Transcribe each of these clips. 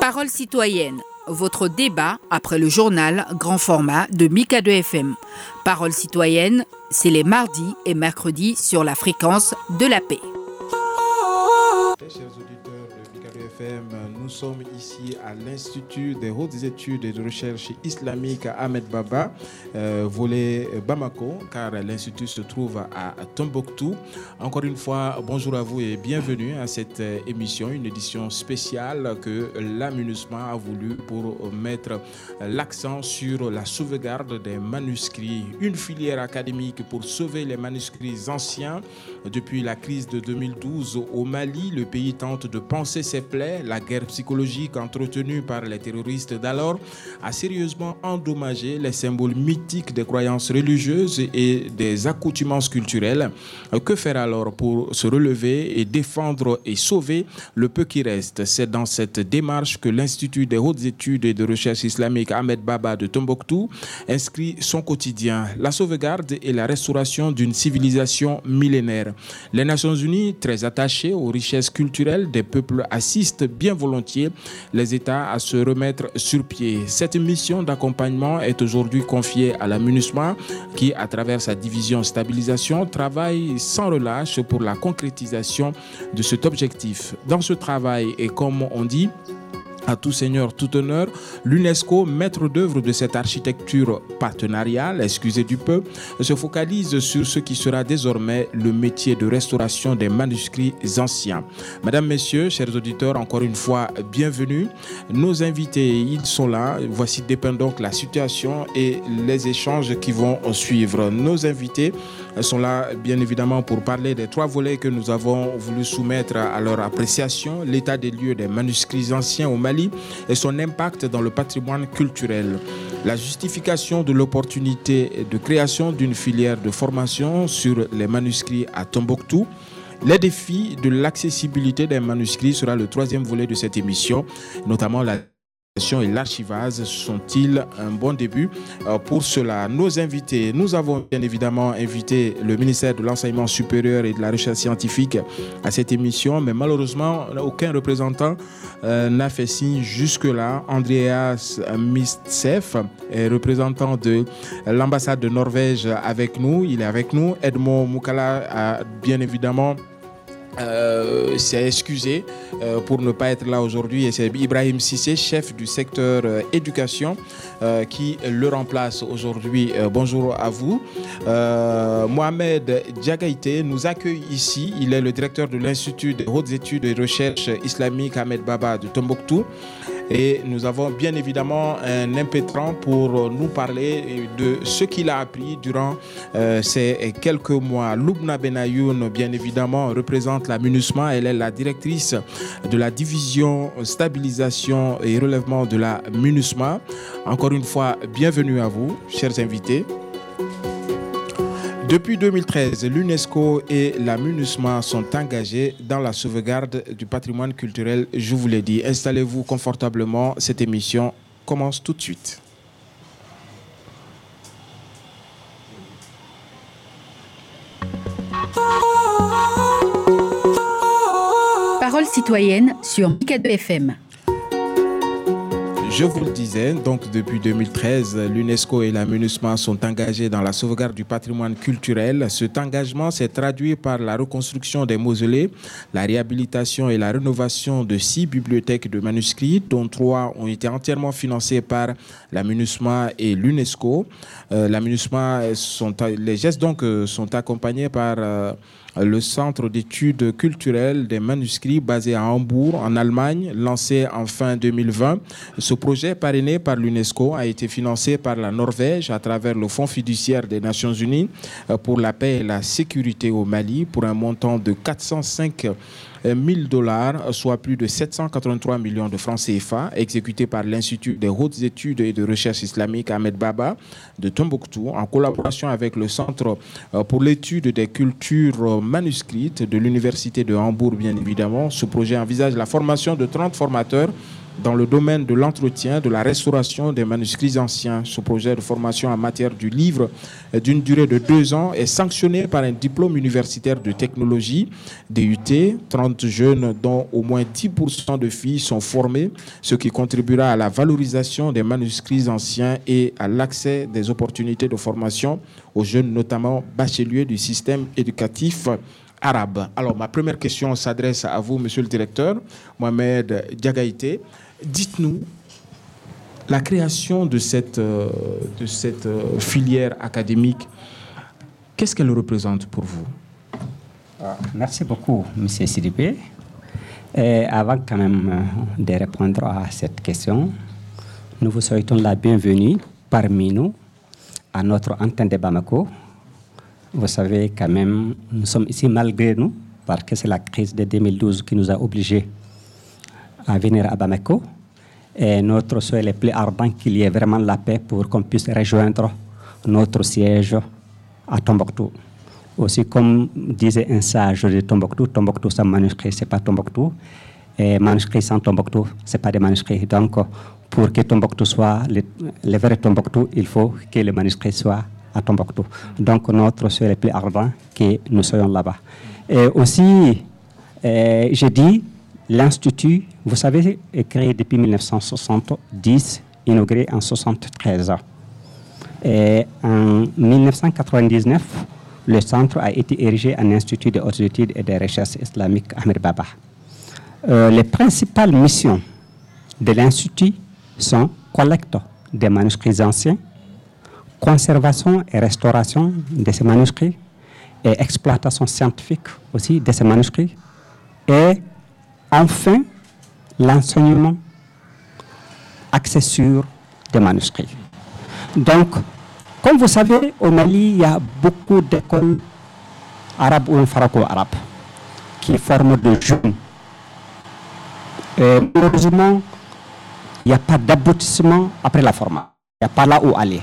Parole citoyenne, votre débat après le journal grand format de Mika 2 FM. Parole citoyenne, c'est les mardis et mercredis sur la fréquence de la paix. Nous sommes ici à l'Institut des hautes études et de recherche islamique Ahmed Baba, euh, volet Bamako, car l'Institut se trouve à Tombouctou. Encore une fois, bonjour à vous et bienvenue à cette euh, émission, une édition spéciale que l'aménagement a voulu pour mettre l'accent sur la sauvegarde des manuscrits. Une filière académique pour sauver les manuscrits anciens. Depuis la crise de 2012 au Mali, le pays tente de penser ses plaies. La guerre psychologique entretenue par les terroristes d'alors a sérieusement endommagé les symboles mythiques des croyances religieuses et des accoutumances culturelles. Que faire alors pour se relever et défendre et sauver le peu qui reste? C'est dans cette démarche que l'Institut des hautes études et de recherche islamique Ahmed Baba de Tombouctou inscrit son quotidien, la sauvegarde et la restauration d'une civilisation millénaire. Les Nations Unies, très attachées aux richesses culturelles des peuples, assistent bien volontiers les États à se remettre sur pied. Cette mission d'accompagnement est aujourd'hui confiée à la MINUSMA qui, à travers sa division stabilisation, travaille sans relâche pour la concrétisation de cet objectif. Dans ce travail, et comme on dit, à tout seigneur, tout honneur, l'UNESCO, maître d'œuvre de cette architecture partenariale, excusez du peu, se focalise sur ce qui sera désormais le métier de restauration des manuscrits anciens. Mesdames, Messieurs, chers auditeurs, encore une fois, bienvenue. Nos invités, ils sont là. Voici dépeint donc la situation et les échanges qui vont suivre. Nos invités sont là, bien évidemment, pour parler des trois volets que nous avons voulu soumettre à leur appréciation, l'état des lieux des manuscrits anciens au Mali et son impact dans le patrimoine culturel. La justification de l'opportunité de création d'une filière de formation sur les manuscrits à Tombouctou. Les défis de l'accessibilité des manuscrits sera le troisième volet de cette émission, notamment la et l'archivage sont-ils un bon début? Euh, pour cela Nos invités, nous avons bien évidemment invité le ministère de l'Enseignement supérieur et de la Recherche scientifique à cette émission, mais malheureusement, aucun représentant euh, n'a fait signe jusque-là. Andreas Mistseff est représentant de l'ambassade de Norvège avec nous. Il est avec nous. Edmond Moukala a bien évidemment euh, s'est excusé euh, pour ne pas être là aujourd'hui et c'est Ibrahim Sissé, chef du secteur euh, éducation, euh, qui le remplace aujourd'hui. bonjour à vous. Mohamed Diagaïté nous accueille ici. Il est le directeur de l'Institut des hautes études et recherches islamiques Ahmed Baba de Tombouctou. Et nous avons bien évidemment un impétrant pour nous parler de ce qu'il a appris durant euh, ces quelques mois. Loubna Benayoun, bien évidemment, représente la MINUSMA. Elle est la directrice de la division stabilisation et relèvement de la MINUSMA. Encore une fois, bienvenue à vous, chers invités. Depuis 2013, l'UNESCO et la MINUSMA sont engagés dans la sauvegarde du patrimoine culturel. Je vous l'ai dit, installez-vous confortablement. Cette émission commence tout de suite. Parole citoyenne sur Mika2 FM. Je vous le disais, donc depuis 2013, l'UNESCO et la MINUSMA sont engagés dans la sauvegarde du patrimoine culturel. Cet engagement s'est traduit par la reconstruction des mausolées, la réhabilitation et la rénovation de six bibliothèques de manuscrits, dont trois ont été entièrement financées par la MINUSMA et l'UNESCO. Euh, la MINUSMA sont, les gestes donc euh, sont accompagnés par euh, le Centre d'études culturelles des manuscrits basé à Hambourg, en Allemagne, lancé en fin 2020. Ce projet, parrainé par l'UNESCO, a été financé par la Norvège à travers le Fonds fiduciaire des Nations Unies pour la paix et la sécurité au Mali pour un montant de 405 1000 dollars, soit plus de 783 millions de francs CFA, exécuté par l'Institut des hautes études et de recherche islamique Ahmed Baba de Tombouctou, en collaboration avec le Centre euh, pour l'étude des cultures manuscrites de l'Université de Hambourg, bien évidemment. Ce projet envisage la formation de 30 formateurs dans le domaine de l'entretien, de la restauration des manuscrits anciens. Ce projet de formation en matière du livre d'une durée de deux ans est sanctionné par un diplôme universitaire de technologie, DUT. 30 jeunes, dont au moins 10% de filles, sont formés, ce qui contribuera à la valorisation des manuscrits anciens et à l'accès des opportunités de formation aux jeunes, notamment bacheliers du système éducatif arabe. Alors, ma première question s'adresse à vous, monsieur le directeur, Mohamed Diagaïté. Dites-nous, la création de cette, euh, euh, filière académique, qu'est-ce qu'elle représente pour vous? Ah, Merci beaucoup, monsieur Sidibé. Et avant quand même euh, de répondre à cette question, nous vous souhaitons la bienvenue parmi nous à notre antenne de Bamako. Vous savez quand même, nous sommes ici malgré nous, parce que c'est la crise de 2012 qui nous a obligés à venir à Bamako. Et notre souhait le plus ardent qu'il y ait vraiment la paix pour qu'on puisse rejoindre notre siège à Tombouctou. Aussi, comme disait un sage de Tombouctou, Tombouctou sans manuscrit, ce n'est pas Tombouctou. Et manuscrit sans Tombouctou, ce n'est pas des manuscrits. Donc, pour que Tombouctou soit le, vrai Tombouctou, il faut que le manuscrit soit à Tombouctou. Donc, notre souhait le plus ardent que nous soyons là-bas. Et aussi, euh, j'ai dit, l'Institut, vous savez, est créé depuis 1970, inauguré en 1973. Et en 1999, le centre a été érigé en Institut de hautes études et de recherche islamiques Ahmed Baba. Euh, les principales missions de l'Institut sont collecte des manuscrits anciens, conservation et restauration de ces manuscrits, et exploitation scientifique aussi de ces manuscrits, enfin l'enseignement axé sur des manuscrits. Donc, comme vous savez, au Mali, il y a beaucoup d'écoles arabes ou franco-arabes qui forment des jeunes. Malheureusement, il n'y a pas d'aboutissement après la formation. Il n'y a pas là où aller.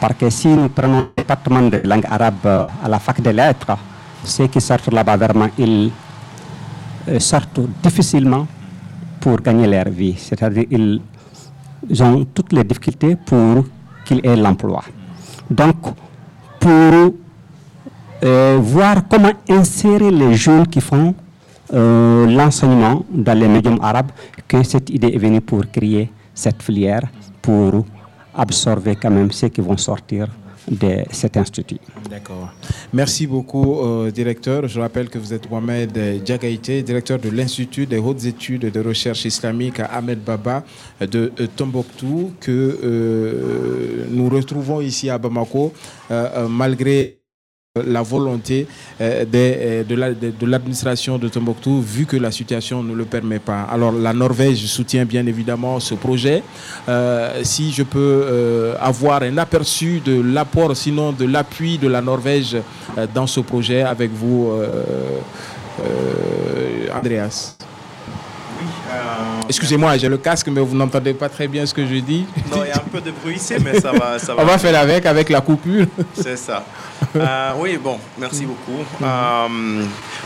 Parce que si nous prenons le département de langue arabe à la fac des lettres, ceux qui sortent là-bas, vraiment, ils sortent difficilement pour gagner leur vie. C'est-à-dire qu'ils ont toutes les difficultés pour qu'ils aient l'emploi. Donc, pour euh, voir comment insérer les jeunes qui font euh, l'enseignement dans les médiums arabes, que cette idée est venue pour créer cette filière, pour absorber quand même ceux qui vont sortir D'accord. Merci beaucoup, euh, directeur. Je rappelle que vous êtes Mohamed Diagaïté, directeur de l'Institut des hautes études de recherche islamique à Ahmed Baba de euh, Tombouctou, que euh, nous retrouvons ici à Bamako, malgré la volonté euh, euh, de l'administration de Tombouctou, vu que la situation ne le permet pas. Alors la Norvège soutient bien évidemment ce projet. Euh, si je peux avoir un aperçu de l'apport, sinon de l'appui de la Norvège dans ce projet avec vous, Andreas. Excusez-moi, j'ai le casque, mais vous n'entendez pas très bien ce que je dis. Non, il y a un peu de bruit ici, mais ça va. On va faire avec, avec la coupure. C'est ça. Euh, oui, bon, merci beaucoup. Euh,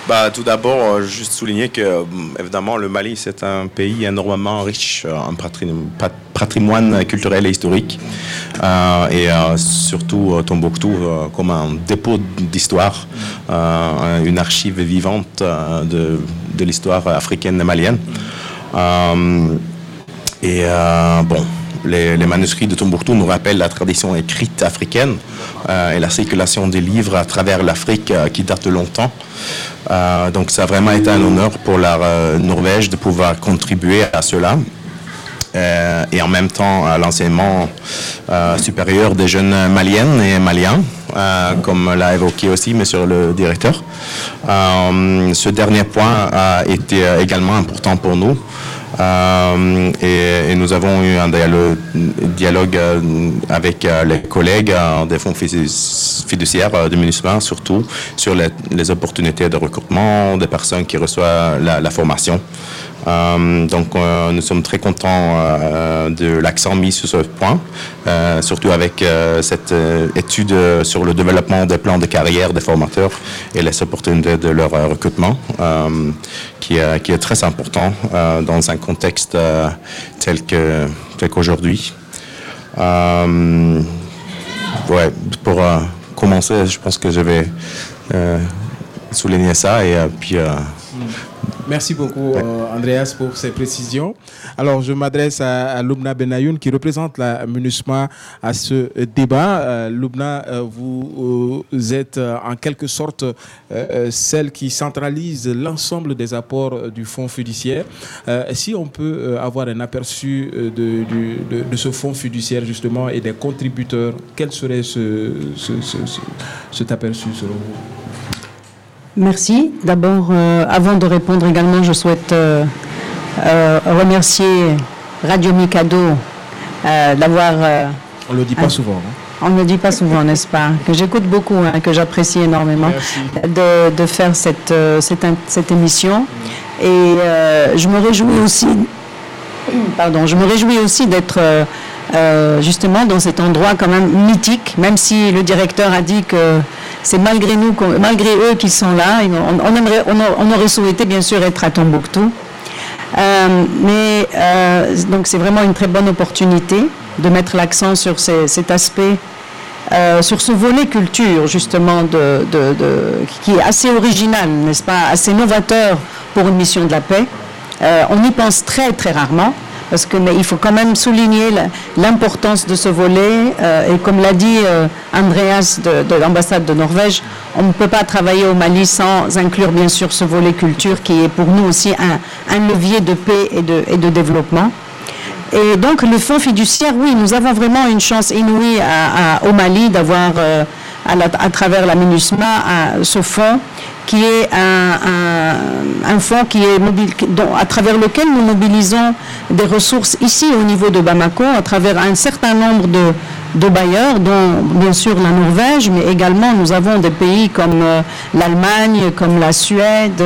bah, tout d'abord, euh, juste souligner que, évidemment, le Mali, c'est un pays énormément riche en patrimoine culturel et historique. et surtout Tombouctou comme un dépôt d'histoire, une archive vivante de, de l'histoire africaine et malienne. Et bon, les, manuscrits de Tombouctou nous rappellent la tradition écrite africaine euh, et la circulation des livres à travers l'Afrique euh, qui date de longtemps. Euh, donc ça a vraiment été un honneur pour la Norvège de pouvoir contribuer à cela. et en même temps à l'enseignement supérieur des jeunes maliennes et maliens, comme l'a évoqué aussi monsieur le directeur. ce dernier point a été également important pour nous. Euh, et, nous avons eu un dialogue, euh, avec euh, les collègues des fonds fiduciaires du ministère, surtout sur les, opportunités de recrutement des personnes qui reçoivent la, formation. Donc, nous sommes très contents de l'accent mis sur ce point, surtout avec cette étude sur le développement des plans de carrière des formateurs et les opportunités de leur recrutement, qui est très important dans un contexte tel que tel qu'aujourd'hui. ouais, pour commencer, je pense que je vais souligner ça et puis Merci beaucoup, euh, Andreas, pour ces précisions. Alors, je m'adresse à, Lubna Benayoun, qui représente la MINUSMA à ce débat. Euh, Lubna, euh, vous, êtes en quelque sorte celle qui centralise l'ensemble des apports du fonds fiduciaire. si on peut avoir un aperçu de, ce fonds fiduciaire, justement, et des contributeurs, quel serait ce, cet aperçu selon vous? Merci. D'abord, euh, avant de répondre également, je souhaite euh, euh, remercier Radio Mikado d'avoir... on ne le dit pas souvent. Hein. On ne le dit pas souvent, n'est-ce pas? Que j'écoute beaucoup, hein, que j'apprécie énormément de, de, faire cette, cette, cette émission. Et je me réjouis aussi... Pardon, je me réjouis aussi d'être... justement dans cet endroit quand même mythique, même si le directeur a dit que c'est malgré nous, malgré eux qui sont là. On, aurait souhaité bien sûr être à Tombouctou. Euh, mais euh, donc c'est vraiment une très bonne opportunité de mettre l'accent sur cet aspect, euh, sur ce volet culture justement qui est assez original, n'est-ce pas, assez novateur pour une mission de la paix. on y pense très très rarement parce qu'il faut quand même souligner l'importance de ce volet. Euh, et comme l'a dit euh, Andreas de, l'ambassade de Norvège, on ne peut pas travailler au Mali sans inclure bien sûr ce volet culture qui est pour nous aussi un, levier de paix et de, et de, développement. Et donc le fonds fiduciaire, oui, nous avons vraiment une chance inouïe au Mali d'avoir euh, à, travers la MINUSMA ce fonds qui est un, fonds qui est à travers lequel nous mobilisons des ressources ici au niveau de Bamako, à travers un certain nombre de, bailleurs, dont bien sûr la Norvège, mais également nous avons des pays comme euh, l'Allemagne, comme la Suède.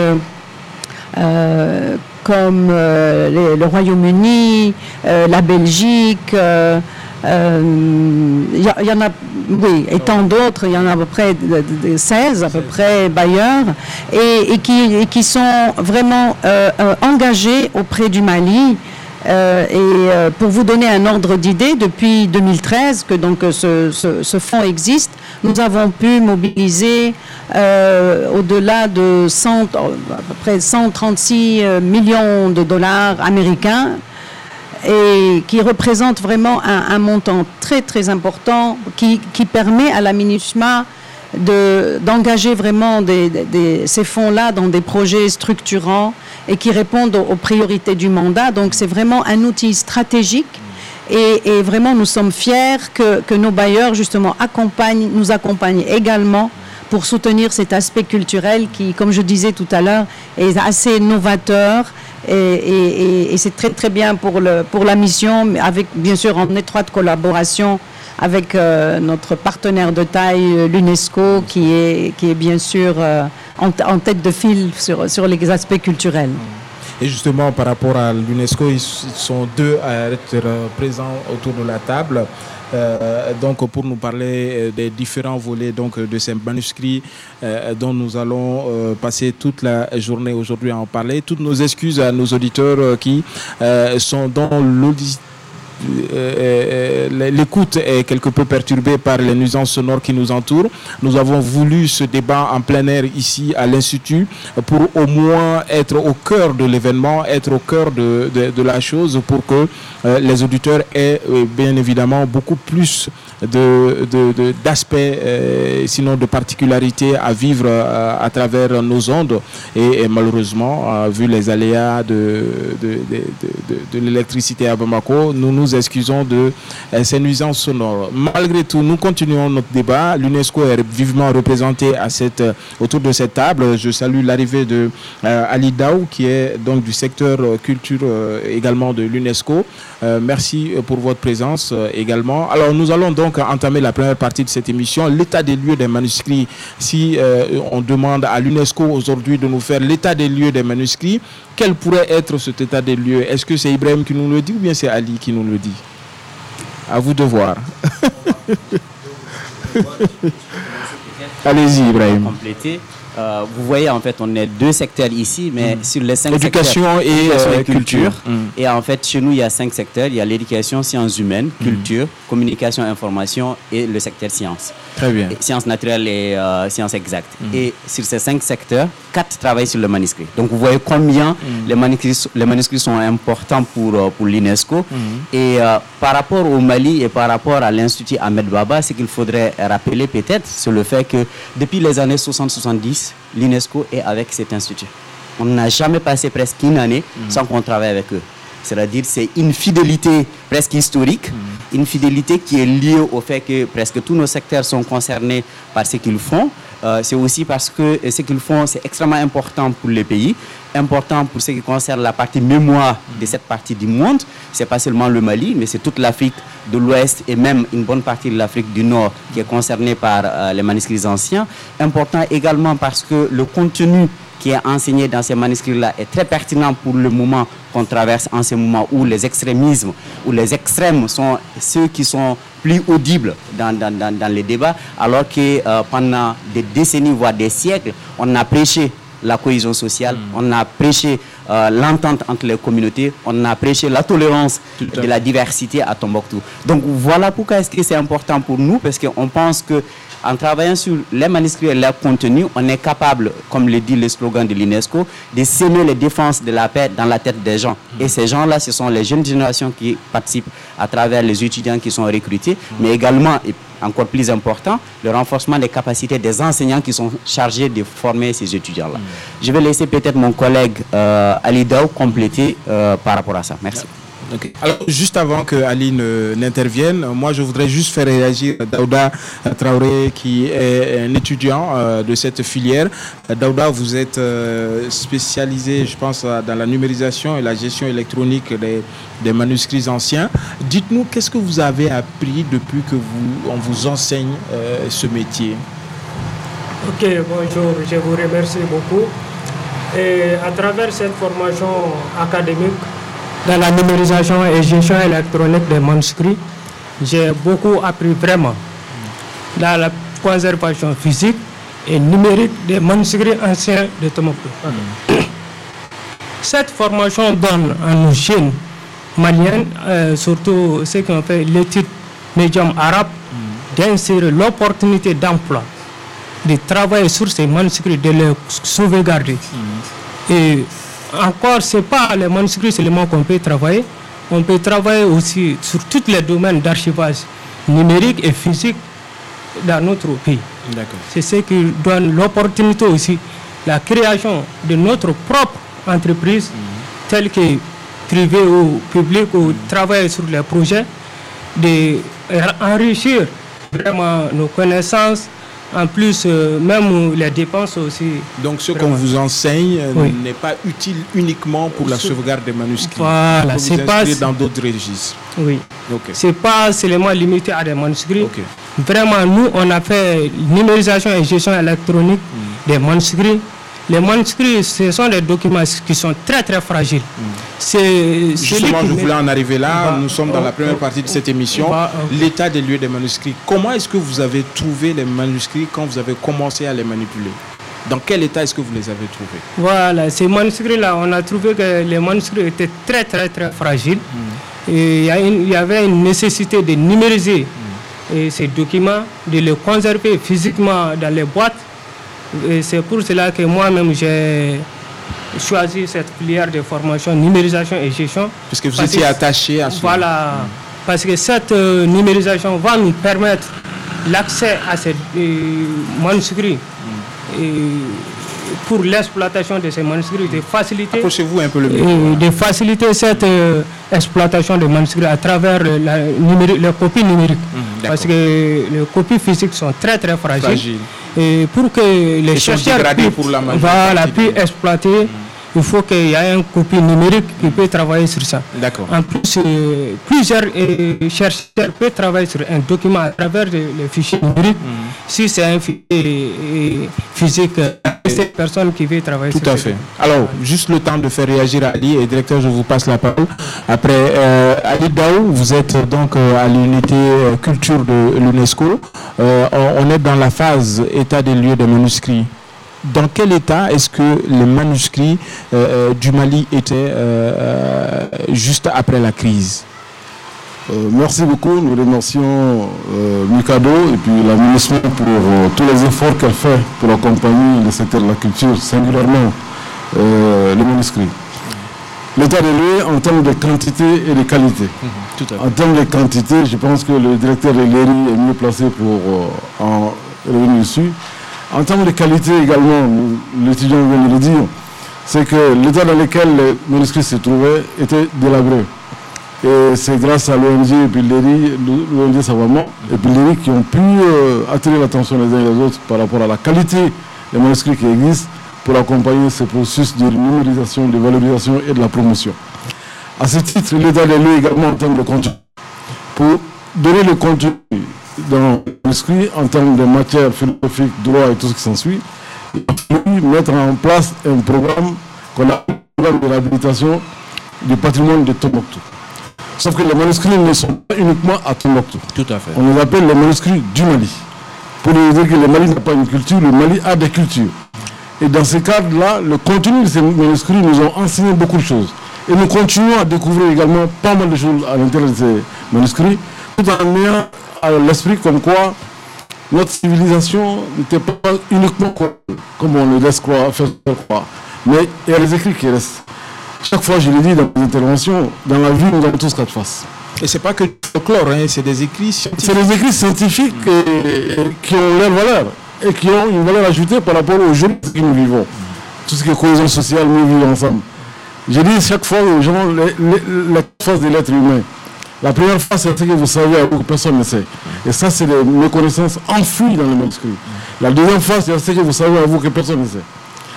Euh, comme euh, le Royaume-Uni, la Belgique, il euh, y, en a, oui, et tant d'autres, il y en a à peu près 16 à peu près bailleurs, et, qui, qui, sont vraiment euh, euh, engagés auprès du Mali. et pour vous donner un ordre d'idée, depuis 2013 que donc ce, ce, fonds existe, nous avons pu mobiliser au-delà de 100, à peu près 136 millions de dollars américains et qui représente vraiment un, montant très très important qui, permet à la MINUSMA d'engager vraiment ces fonds-là dans des projets structurants et qui répondent aux, priorités du mandat. Donc c'est vraiment un outil stratégique et, vraiment nous sommes fiers que, que, nos bailleurs justement nous accompagnent également pour soutenir cet aspect culturel qui, comme je disais tout à l'heure, est assez novateur et, c'est très très bien pour, le, pour la mission, avec bien sûr en étroite collaboration avec euh, notre partenaire de taille, l'UNESCO, qui est, qui est bien sûr euh, en, tête de file sur, sur les aspects culturels. Et justement, par rapport à l'UNESCO, ils sont deux à être présents autour de la table. Euh, donc pour nous parler euh, des différents volets donc de ces manuscrits euh, dont nous allons passer toute la journée aujourd'hui à en parler. Toutes nos excuses à nos auditeurs qui sont dans euh, euh, l'écoute est quelque peu perturbée par les nuisances sonores qui nous entourent. Nous avons voulu ce débat en plein air ici à l'Institut pour au moins être au cœur de l'événement, être au cœur de, la chose pour que euh, les auditeurs aient bien évidemment beaucoup plus d'aspects, de, sinon de particularités à vivre à travers nos ondes. Et, malheureusement, vu les aléas de, de, l'électricité à Bamako, nous nous excusons de euh, ces nuisances sonores. Malgré tout, nous continuons notre débat. L'UNESCO est vivement représenté à cette, euh, autour de cette table. Je salue l'arrivée de euh, Ali Daou, qui est donc du secteur culture également de l'UNESCO. merci pour votre présence également. Alors, nous allons donc entamer la première partie de cette émission, l'état des lieux des manuscrits. Si on demande à l'UNESCO aujourd'hui de nous faire l'état des lieux des manuscrits, quel pourrait être cet état des lieux? Est-ce que c'est Ibrahim qui nous le dit ou bien c'est Ali qui nous le dit? À vous de voir. Allez-y, Ibrahim. Euh, vous voyez, en fait, on est deux secteurs ici, mais mm. sur les cinq éducation secteurs... Éducation et, culture. Mm. Et en fait, chez nous, il y a cinq secteurs. Il y a l'éducation, sciences humaines, mm. culture, communication, information et le secteur sciences. Très bien. sciences naturelles et euh, sciences exactes. Et sur ces cinq secteurs, quatre travaillent sur le manuscrit. Donc, vous voyez combien les, manuscrits, les manuscrits sont importants pour, euh, pour l'UNESCO. Et par rapport au Mali et par rapport à l'Institut Ahmed Baba, ce qu'il faudrait rappeler peut-être, c'est le fait que depuis les années 60-70, l'UNESCO est avec cet institut. On n'a jamais passé presque une année mm. sans qu'on travaille avec eux. C'est-à-dire c'est une fidélité presque historique, mm. une fidélité qui est liée au fait que presque tous nos secteurs sont concernés par ce qu'ils font. Euh, c'est aussi parce que ce qu'ils font, c'est extrêmement important pour les pays, important pour ce qui concerne la partie mémoire de cette partie du monde. C'est pas seulement le Mali, mais c'est toute l'Afrique de l'Ouest et même une bonne partie de l'Afrique du Nord qui est concernée par euh, les manuscrits anciens. Important également parce que le contenu qui est enseigné dans ces manuscrits-là est très pertinent pour le moment qu'on traverse en ce moment où les extrémismes, où les extrêmes sont ceux qui sont plus audibles dans, dans, les débats, alors que euh, pendant des décennies, voire des siècles, on a prêché la cohésion sociale, hmm. on a prêché euh, l'entente entre les communautés, on a prêché la tolérance de la diversité à Tombouctou. Donc voilà pourquoi est-ce que c'est important pour nous, parce qu'on pense que en travaillant sur les manuscrits et leur contenu, on est capable, comme le dit le slogan de l'UNESCO, de s'aimer les défenses de la paix dans la tête des gens. Mm. Et ces gens-là, ce sont les jeunes générations qui participent à travers les étudiants qui sont recrutés, mm. mais également, et encore plus important, le renforcement des capacités des enseignants qui sont chargés de former ces étudiants-là. Mm. Je vais laisser peut-être mon collègue euh, Ali Daou compléter euh, par rapport à ça. Merci. Alors, juste avant que Aline n'intervienne, moi, je voudrais juste faire réagir Daouda Traoré, qui est un étudiant euh, de cette filière. Daouda, vous êtes euh, spécialisé, je pense, dans la numérisation et la gestion électronique des, manuscrits anciens. Dites-nous, qu'est-ce que vous avez appris depuis que vous, on vous enseigne euh, ce métier? Ok, bonjour, je vous remercie beaucoup. Et à travers cette formation académique, dans la numérisation et gestion électronique des manuscrits, j'ai beaucoup appris vraiment dans la conservation physique et numérique des manuscrits anciens de Tombouctou. Cette formation donne à nos jeunes maliens, euh, surtout ceux qui ont fait l'étude médium arabe, d'insérer l'opportunité d'emploi, de travailler sur ces manuscrits, de les sauvegarder. Et encore, ce n'est pas les manuscrits seulement qu'on peut travailler. On peut travailler aussi sur tous les domaines d'archivage numérique et physique dans notre pays. C'est ce qui donne l'opportunité aussi, la création de notre propre entreprise, mhm. telle que privée ou publique, ou travailler sur les projets, d'enrichir vraiment nos connaissances en plus, euh, même les dépenses aussi. Donc ce qu'on vous enseigne euh, n'est pas utile uniquement pour la sauvegarde des manuscrits. Voilà, c'est pas dans d'autres registres. Oui. Okay. C'est pas seulement limité à des manuscrits. Vraiment, nous, on a fait numérisation et gestion électronique hmm. des manuscrits les manuscrits, ce sont des documents qui sont très très fragiles. C'est Justement, je voulais en arriver là. Nous sommes dans la première partie de cette émission. L'état des lieux des manuscrits. Comment est-ce que vous avez trouvé les manuscrits quand vous avez commencé à les manipuler? Dans quel état est-ce que vous les avez trouvés? Voilà, ces manuscrits-là, on a trouvé que les manuscrits étaient très très très fragiles. Et il y, avait une nécessité de numériser hmm. ces documents, de les conserver physiquement dans les boîtes et c'est pour cela que moi-même j'ai choisi cette filière de formation numérisation et gestion. Parce que vous étiez attaché à ça. Voilà. Parce que cette euh, numérisation va nous permettre l'accès à ces euh, manuscrits. Mm. Et pour l'exploitation de ces manuscrits, de faciliter, vous un peu le de faciliter cette euh, exploitation de manuscrits à travers la, les copies numériques. Mm, parce que les copies physiques sont très très fragiles. Et pour que les chercheurs puissent, exploiter, mm. il faut qu'il y ait une copie numérique qui peut travailler sur ça. En plus, euh, plusieurs euh, chercheurs peuvent travailler sur un document à travers le, fichier numérique. Mm. Si c'est un fichier euh, c'est personne qui veut travailler Tout à fait. Alors, juste le temps de faire réagir Ali et directeur, je vous passe la parole. Après, Ali Daou, vous êtes donc à l'unité culture de l'UNESCO. on est dans la phase état des lieux des manuscrits. dans quel état est-ce que les manuscrits du Mali étaient juste après la crise? Merci beaucoup. Nous remercions Mikado et puis la ministre pour tous les efforts qu'elle fait pour accompagner le secteur de la culture, singulièrement les manuscrits. L'état des lieux en termes de quantité et de qualité. Mhm, en termes de quantité, je pense que le directeur de l'ERI est mieux placé pour euh, en revenir dessus. En termes de qualité également, l'étudiant vient de le dire, c'est que l'état dans lequel les manuscrits se trouvaient était délabré. Et c'est grâce à l'ONG l'ERI, l'ONG Savamment, et puis l'ERI qui ont pu euh, attirer l'attention les uns et les autres par rapport à la qualité des manuscrits qui existent pour accompagner ce processus de numérisation, de valorisation et de la promotion. À ce titre, l'État des lieux également en termes de contenu. Pour donner le contenu dans l'esprit en termes de matière philosophique, droit et tout ce qui s'ensuit, mettre en place un programme qu'on a programme de réhabilitation du patrimoine de Tombouctou. Sauf que les manuscrits ne sont pas uniquement à Tombouctou. Tout à fait. On les appelle les manuscrits du Mali. Pour dire que le Mali n'a pas une culture, le Mali a des cultures. Et dans ce cadre-là, le contenu de ces manuscrits nous ont enseigné beaucoup de choses. Et nous continuons à découvrir également pas mal de choses à l'intérieur de ces manuscrits, tout en ayant à l'esprit comme quoi notre civilisation n'était pas uniquement comme on le laisse croire, faire croire. Mais il y a les écrits qui restent. Chaque fois, je l'ai dit dans mes interventions, dans la vie, nous avons tous quatre faces. Et c'est pas que le folklore, hein, c'est des écrits scientifiques. C'est des écrits scientifiques qui ont leur valeur et qui ont une valeur ajoutée par rapport aux jeunes que nous vivons. Tout ce qui est cohésion sociale, nous vivons ensemble. Je dis chaque fois aux gens la force de l'être humain. La première phase, c'est ce que vous savez à vous que personne ne sait. Et ça, c'est des méconnaissances enfouies dans le manuscrit. La deuxième phase, c'est ce que vous savez à vous que personne ne sait.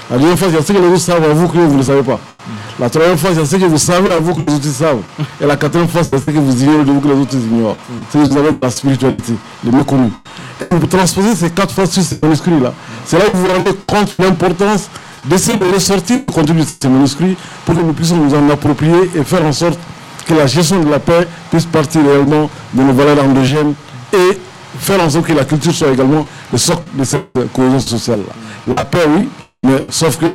La deuxième phase, c'est ce que les autres savent vous que vous ne savez pas. La troisième phase, c'est ce que vous savez à vous que les autres savent. Et la quatrième phase, c'est ce que vous ignorez de vous que les autres ignorent. C'est que vous avez la spiritualité, le méconnu. Et vous transposez ces quatre phases sur ces manuscrits-là. C'est là que vous vous rendez compte de l'importance d'essayer de ressortir le contenu de ces manuscrits pour que nous puissions nous en approprier et faire en sorte que la gestion de la paix puisse partir réellement de nos valeurs endogènes et faire en sorte que la culture soit également le socle de cette cohésion sociale-là. La paix, oui, mais sauf que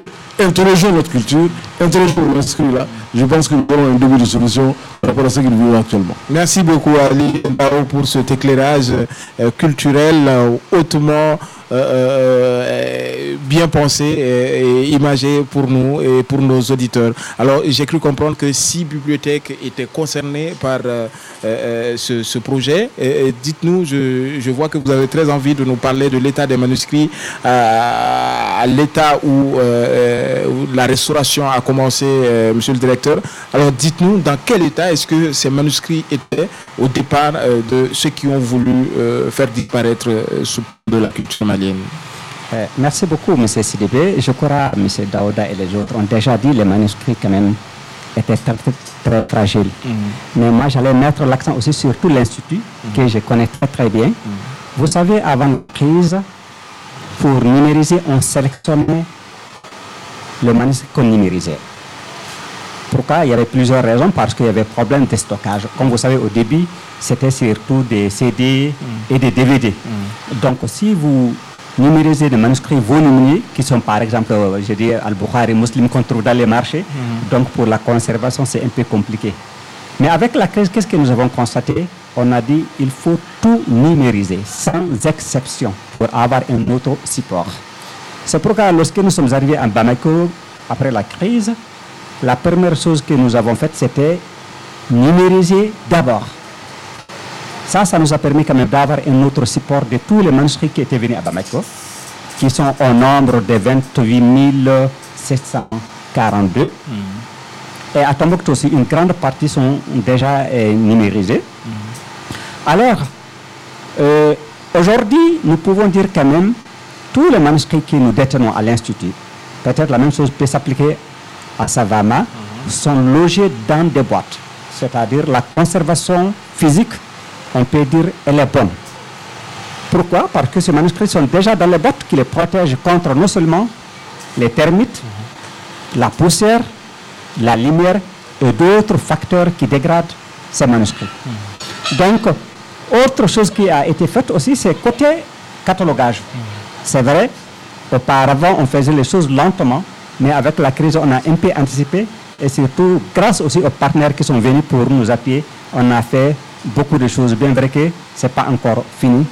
interrogeons notre culture, interrogeons le manuscrit là, je pense que nous aurons un début de solution par rapport à ce qu'il vit actuellement. Merci beaucoup Ali pour cet éclairage euh, culturel euh, hautement euh, euh, bien pensé et, imagé pour nous et pour nos auditeurs. Alors j'ai cru comprendre que six bibliothèques étaient concernées par euh, ce, projet. Dites-nous, je, vois que vous avez très envie de nous parler de l'état des manuscrits, à, l'état où, la restauration a commencé, monsieur le directeur. Alors dites-nous dans quel état est-ce que ces manuscrits étaient au départ de ceux qui ont voulu faire disparaître ce de la culture malienne? Euh, merci beaucoup, M. Sidibé. Je crois que M. Daouda et les autres ont déjà dit que les manuscrits, quand même, étaient très, très fragiles. Mm. Mais moi, j'allais mettre l'accent aussi sur tout l'Institut, mm. que je connais très, très bien. Mm. Vous savez, avant la crise, pour numériser, on sélectionnait le manuscrit qu'on numérisait. Pourquoi? Il y avait plusieurs raisons, parce qu'il y avait problème de stockage. Comme vous savez, au début, c'était surtout des CD et des DVD. Donc, si vous numérisez des manuscrits volumineux, qui sont par exemple, je dis, Al-Bukhari, Muslim qu'on trouve dans les marchés, mm. donc pour la conservation, c'est un peu compliqué. Mais avec la crise, qu'est-ce que nous avons constaté? On a dit il faut tout numériser, sans exception, pour avoir un autre support. C'est pourquoi lorsque nous sommes arrivés à Bamako, après la crise, la première chose que nous avons faite, c'était numériser d'abord ça, ça nous a permis quand même d'avoir un autre support de tous les manuscrits qui étaient venus à Bamako, qui sont au nombre de 28 742. Et à Tombouctou aussi, une grande partie sont déjà euh, numérisées. Alors, euh, aujourd'hui, nous pouvons dire quand même, tous les manuscrits que nous détenons à l'Institut, peut-être la même chose peut s'appliquer à Savama, sont logés dans des boîtes. C'est-à-dire la conservation physique on peut dire elle est bonne. Pourquoi? Parce que ces manuscrits sont déjà dans les bottes qui les protègent contre non seulement les termites, la poussière, la lumière et d'autres facteurs qui dégradent ces manuscrits. Donc, autre chose qui a été faite aussi, c'est côté catalogage. C'est vrai, Auparavant, on faisait les choses lentement, mais avec la crise, on a un peu anticipé. Et surtout, grâce aussi aux partenaires qui sont venus pour nous appuyer, on a fait beaucoup de choses, bien vrai que ce n'est pas encore fini.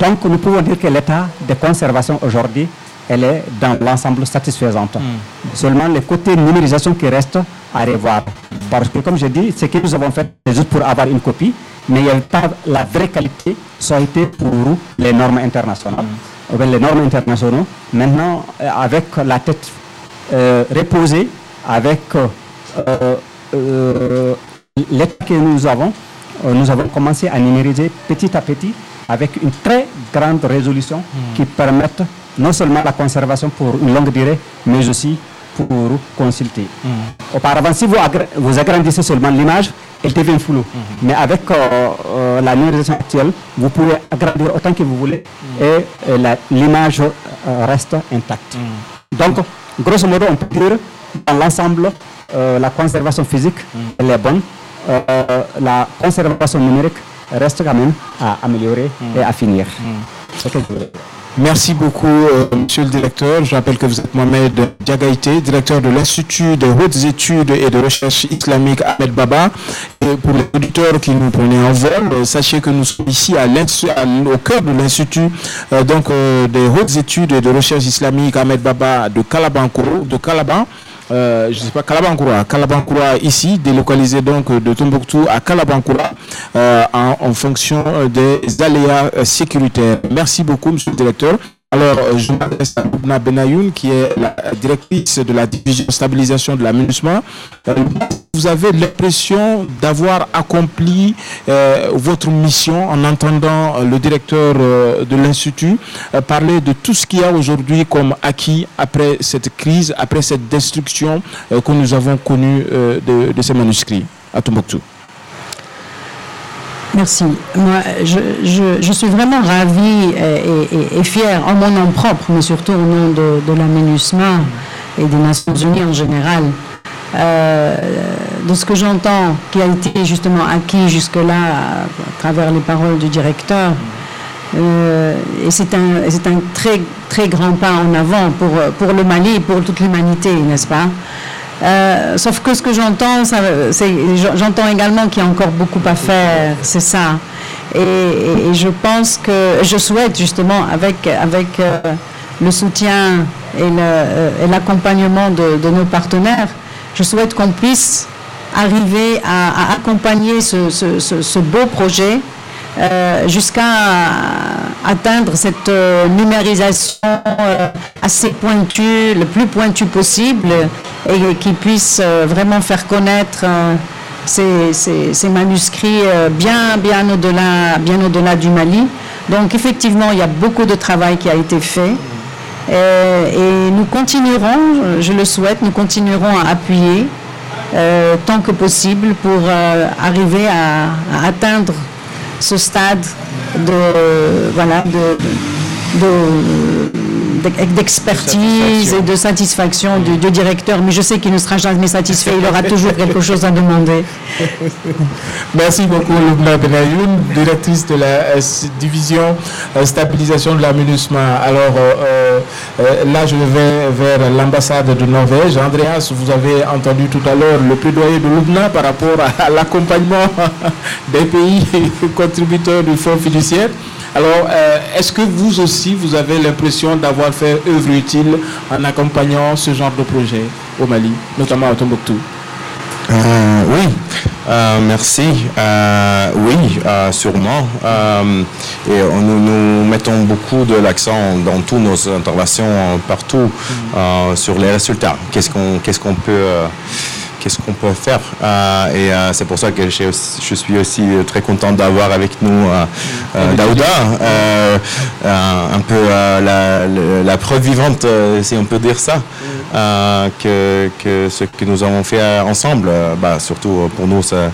Donc, nous pouvons dire que l'état de conservation aujourd'hui, elle est dans l'ensemble satisfaisante. Hmm. Seulement, le côté numérisation qui reste à revoir. Parce que, comme je dis, ce que nous avons fait, c'est juste pour avoir une copie, mais il n'y a pas la vraie qualité, ça a été pour les normes internationales. Hmm. Ou bien Les normes internationales. Maintenant, euh, avec la tête euh, reposée, avec euh, euh, l'état que nous avons, nous avons commencé à numériser petit à petit avec une très grande résolution qui permettent non seulement la conservation pour une longue durée, mais aussi pour consulter. Auparavant, si vous, vous agrandissez seulement l'image, elle devient floue. Mais avec euh, euh, la numérisation actuelle, vous pouvez agrandir autant que vous voulez et euh, l'image euh, reste intacte. Donc, grosso modo, on peut dire, dans l'ensemble, euh, la conservation physique, elle est bonne. Euh, la conservation numérique reste quand même à améliorer et à finir. Dire. Merci beaucoup, euh, monsieur le directeur. Je rappelle que vous êtes Mohamed Diagaïté, directeur de l'Institut de hautes études et de recherche islamique Ahmed Baba. Et pour les auditeurs qui nous prenaient en vol, euh, sachez que nous sommes ici à à au cœur de l'Institut euh, donc, euh, des hautes études et de recherche islamique Ahmed Baba de Kalabankoro, de Calaban. Euh, je ne sais pas, Kalabankoura. Kalabankoura ici, délocalisé donc de Tombouctou à Kalabankoura euh, en, en fonction euh, des aléas euh, sécuritaires. Merci beaucoup, monsieur le directeur. Alors, euh, je m'adresse à Oubna Benayoun, qui est la directrice de la division stabilisation de l'aménagement. Euh, vous avez l'impression d'avoir accompli euh, votre mission en entendant le directeur de l'Institut parler de tout ce qu'il y a aujourd'hui comme acquis après cette crise, après cette destruction que nous avons connue de, de ces manuscrits à Tombouctou. Merci. Moi, je, je- suis vraiment ravie et, fière en mon nom propre, mais surtout au nom de, la MINUSMA et des Nations Unies en général, euh, de ce que j'entends qui a été justement acquis jusque-là à, à travers les paroles du directeur. Euh, et c'est un, c'est un très, très grand pas en avant pour, pour le Mali et pour toute l'humanité, n'est-ce pas? Euh, sauf que ce que j'entends, j'entends également qu'il y a encore beaucoup à faire, c'est ça. Et, je pense que je souhaite justement, avec, avec euh, le soutien et euh, l'accompagnement de, nos partenaires, je souhaite qu'on puisse arriver à, accompagner ce beau projet euh, jusqu'à atteindre cette euh, numérisation euh, assez pointue, le plus pointue possible, et qui puisse vraiment faire connaître ces, manuscrits bien, bien au-delà, bien au-delà du Mali. Donc effectivement, il y a beaucoup de travail qui a été fait. Et nous continuerons, je le souhaite, nous continuerons à appuyer tant que possible pour arriver à atteindre ce stade de voilà de, de- de- d'expertise et de satisfaction du, directeur, mais je sais qu'il ne sera jamais satisfait, il aura toujours quelque chose à demander. Merci beaucoup, Lubna Benayoun, directrice de la euh, division euh, stabilisation de l'aménagement. Alors euh, là, je vais vers l'ambassade de Norvège. Andreas, vous avez entendu tout à l'heure le plaidoyer de Lubna par rapport à l'accompagnement des pays contributeurs du fonds fiduciaire. Alors, euh, est-ce que vous aussi, vous avez l'impression d'avoir fait œuvre utile en accompagnant ce genre de projet au Mali, notamment à Tombouctou? Euh, oui, euh, merci. Euh, oui, sûrement. Et nous, mettons beaucoup de l'accent dans toutes nos interventions partout euh, sur les résultats. Qu'est-ce qu'on qu'est-ce qu'on peut qu'est-ce qu'on peut faire Euh, Et euh, c'est pour ça que je suis aussi très content d'avoir avec nous euh, euh, Daouda, euh, euh, un peu euh, la, la- la preuve vivante, euh, si on peut dire ça, euh, que, que ce que nous avons fait euh, ensemble, euh, bah, surtout pour nous, ça-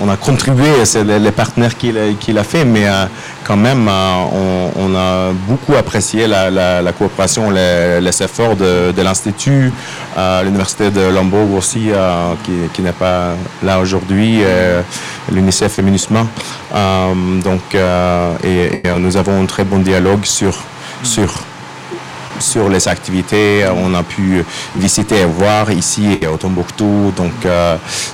on a contribué, c'est les, les partenaires qui qui l'a fait, mais euh, quand même, euh, on, on a beaucoup apprécié la, la- la coopération, les, les efforts de, de l'Institut, euh, l'Université de Lambourg aussi, euh, qui, qui n'est pas là aujourd'hui, euh, l'UNICEF et MINUSMA. Euh, donc, euh, et, et nous avons un très bon dialogue sur, sur sur les activités. On a pu visiter et voir ici à Tombouctou. Donc,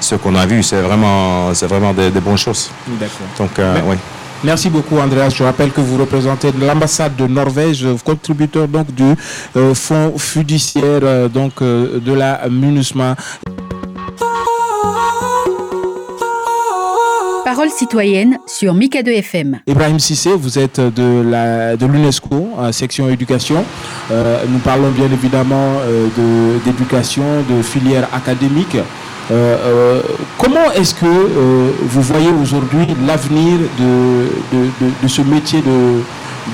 ce qu'on a vu, c'est vraiment, c'est vraiment des, bonnes choses. D'accord. Donc, oui. Merci beaucoup Andreas. Je rappelle que vous représentez l'ambassade de Norvège, contributeur donc du euh, fonds fiduciaire euh, donc euh, de la MINUSMA. Parole citoyenne sur Mika2 FM. Ibrahim Sissé, vous êtes de la de l'UNESCO, section éducation. nous parlons bien évidemment d'éducation, de filière académique. Euh, euh, comment est-ce que euh, vous voyez aujourd'hui l'avenir de, ce métier de,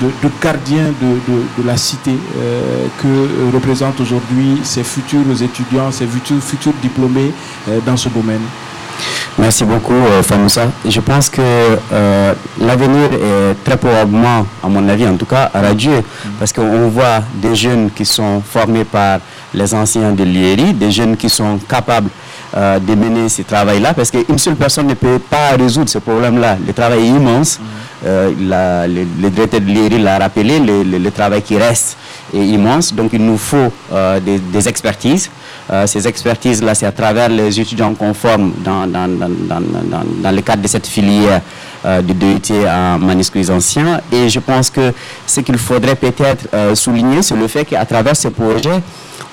de, gardien de, la cité que représentent aujourd'hui ces futurs étudiants, ces futurs diplômés dans ce domaine? Merci beaucoup, Famoussa. Je pense que l'avenir est très probablement, à mon avis en tout cas, radieux, parce qu'on voit des jeunes qui sont formés par les anciens de l'IERI, des jeunes qui sont capables euh, de mener ce travail-là, parce qu'une seule personne ne peut pas résoudre ce problème-là. Le travail est immense. Euh, le, directeur de l'IRI l'a rappelé, le, travail qui reste est immense. Donc il nous faut euh, des, expertises. ces expertises-là, c'est à travers les étudiants conformes dans, dans, dans, le cadre de cette filière de DET en manuscrits anciens. Et je pense que ce qu'il faudrait peut-être souligner, c'est le fait qu'à travers ce projet,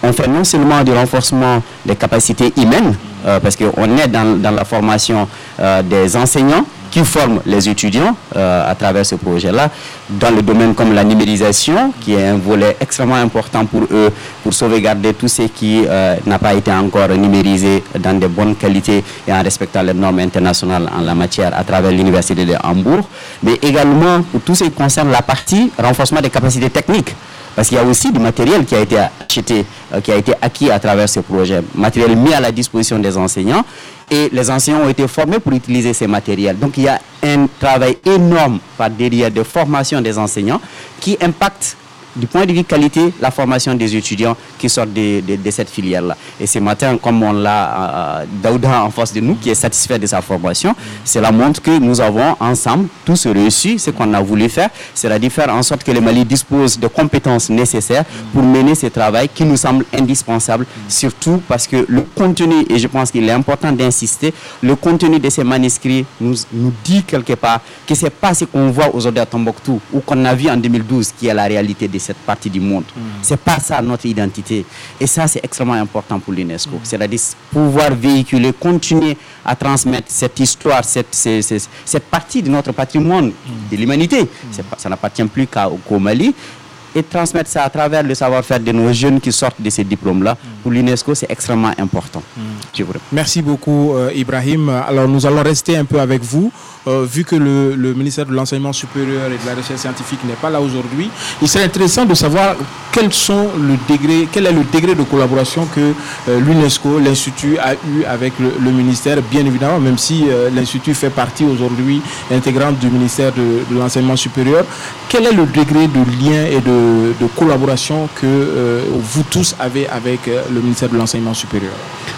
on fait non seulement du renforcement des capacités humaines, euh, parce qu'on est dans, la formation euh, des enseignants qui forment les étudiants euh, à travers ce projet-là, dans le domaine comme la numérisation, qui est un volet extrêmement important pour eux, pour sauvegarder tout ce qui n'a pas été encore numérisé dans de bonnes qualités et en respectant les normes internationales en la matière à travers l'Université de Hambourg, mais également pour tout ce qui concerne la partie renforcement des capacités techniques. Parce qu'il y a aussi du matériel qui a été acheté, euh, qui a été acquis à travers ce projet. Matériel mis à la disposition des enseignants. Et les enseignants ont été formés pour utiliser ces matériels. Donc il y a un travail énorme par derrière de formation des enseignants qui impacte du point de vue qualité, la formation des étudiants qui sortent de, cette filière-là. Et ce matin, comme on l'a, euh, Daouda en face de nous, qui est satisfait de sa formation, cela montre que nous avons ensemble tous réussi ce qu'on a voulu faire, c'est-à-dire faire en sorte que le Mali dispose de compétences nécessaires pour mener ce travail qui nous semble indispensable, surtout parce que le contenu, et je pense qu'il est important d'insister, le contenu de ces manuscrits nous, nous dit quelque part que ce n'est pas ce qu'on voit aujourd'hui à Tombouctou ou qu'on a vu en 2012 qui est la réalité de cette partie du monde. Mm. C'est pas ça notre identité. Et ça, c'est extrêmement important pour l'UNESCO. Mm. C'est-à-dire pouvoir véhiculer, continuer à transmettre cette histoire, cette, cette, partie de notre patrimoine, mm. de l'humanité. Ça n'appartient plus qu'au Mali et transmettre ça à travers le savoir-faire de nos jeunes qui sortent de ces diplômes-là. Pour l'UNESCO, c'est extrêmement important. Merci beaucoup, euh, Ibrahim. Alors, nous allons rester un peu avec vous. Euh, vu que le, ministère de l'Enseignement supérieur et de la Recherche scientifique n'est pas là aujourd'hui, il serait intéressant de savoir sont le degré, quel est le degré de collaboration que euh, l'UNESCO, l'Institut, a eu avec le, ministère, bien évidemment, même si l'Institut fait partie aujourd'hui intégrante du ministère de, l'Enseignement supérieur. Quel est le degré de lien et de collaboration que euh, vous tous avez avec euh, le ministère de l'Enseignement supérieur?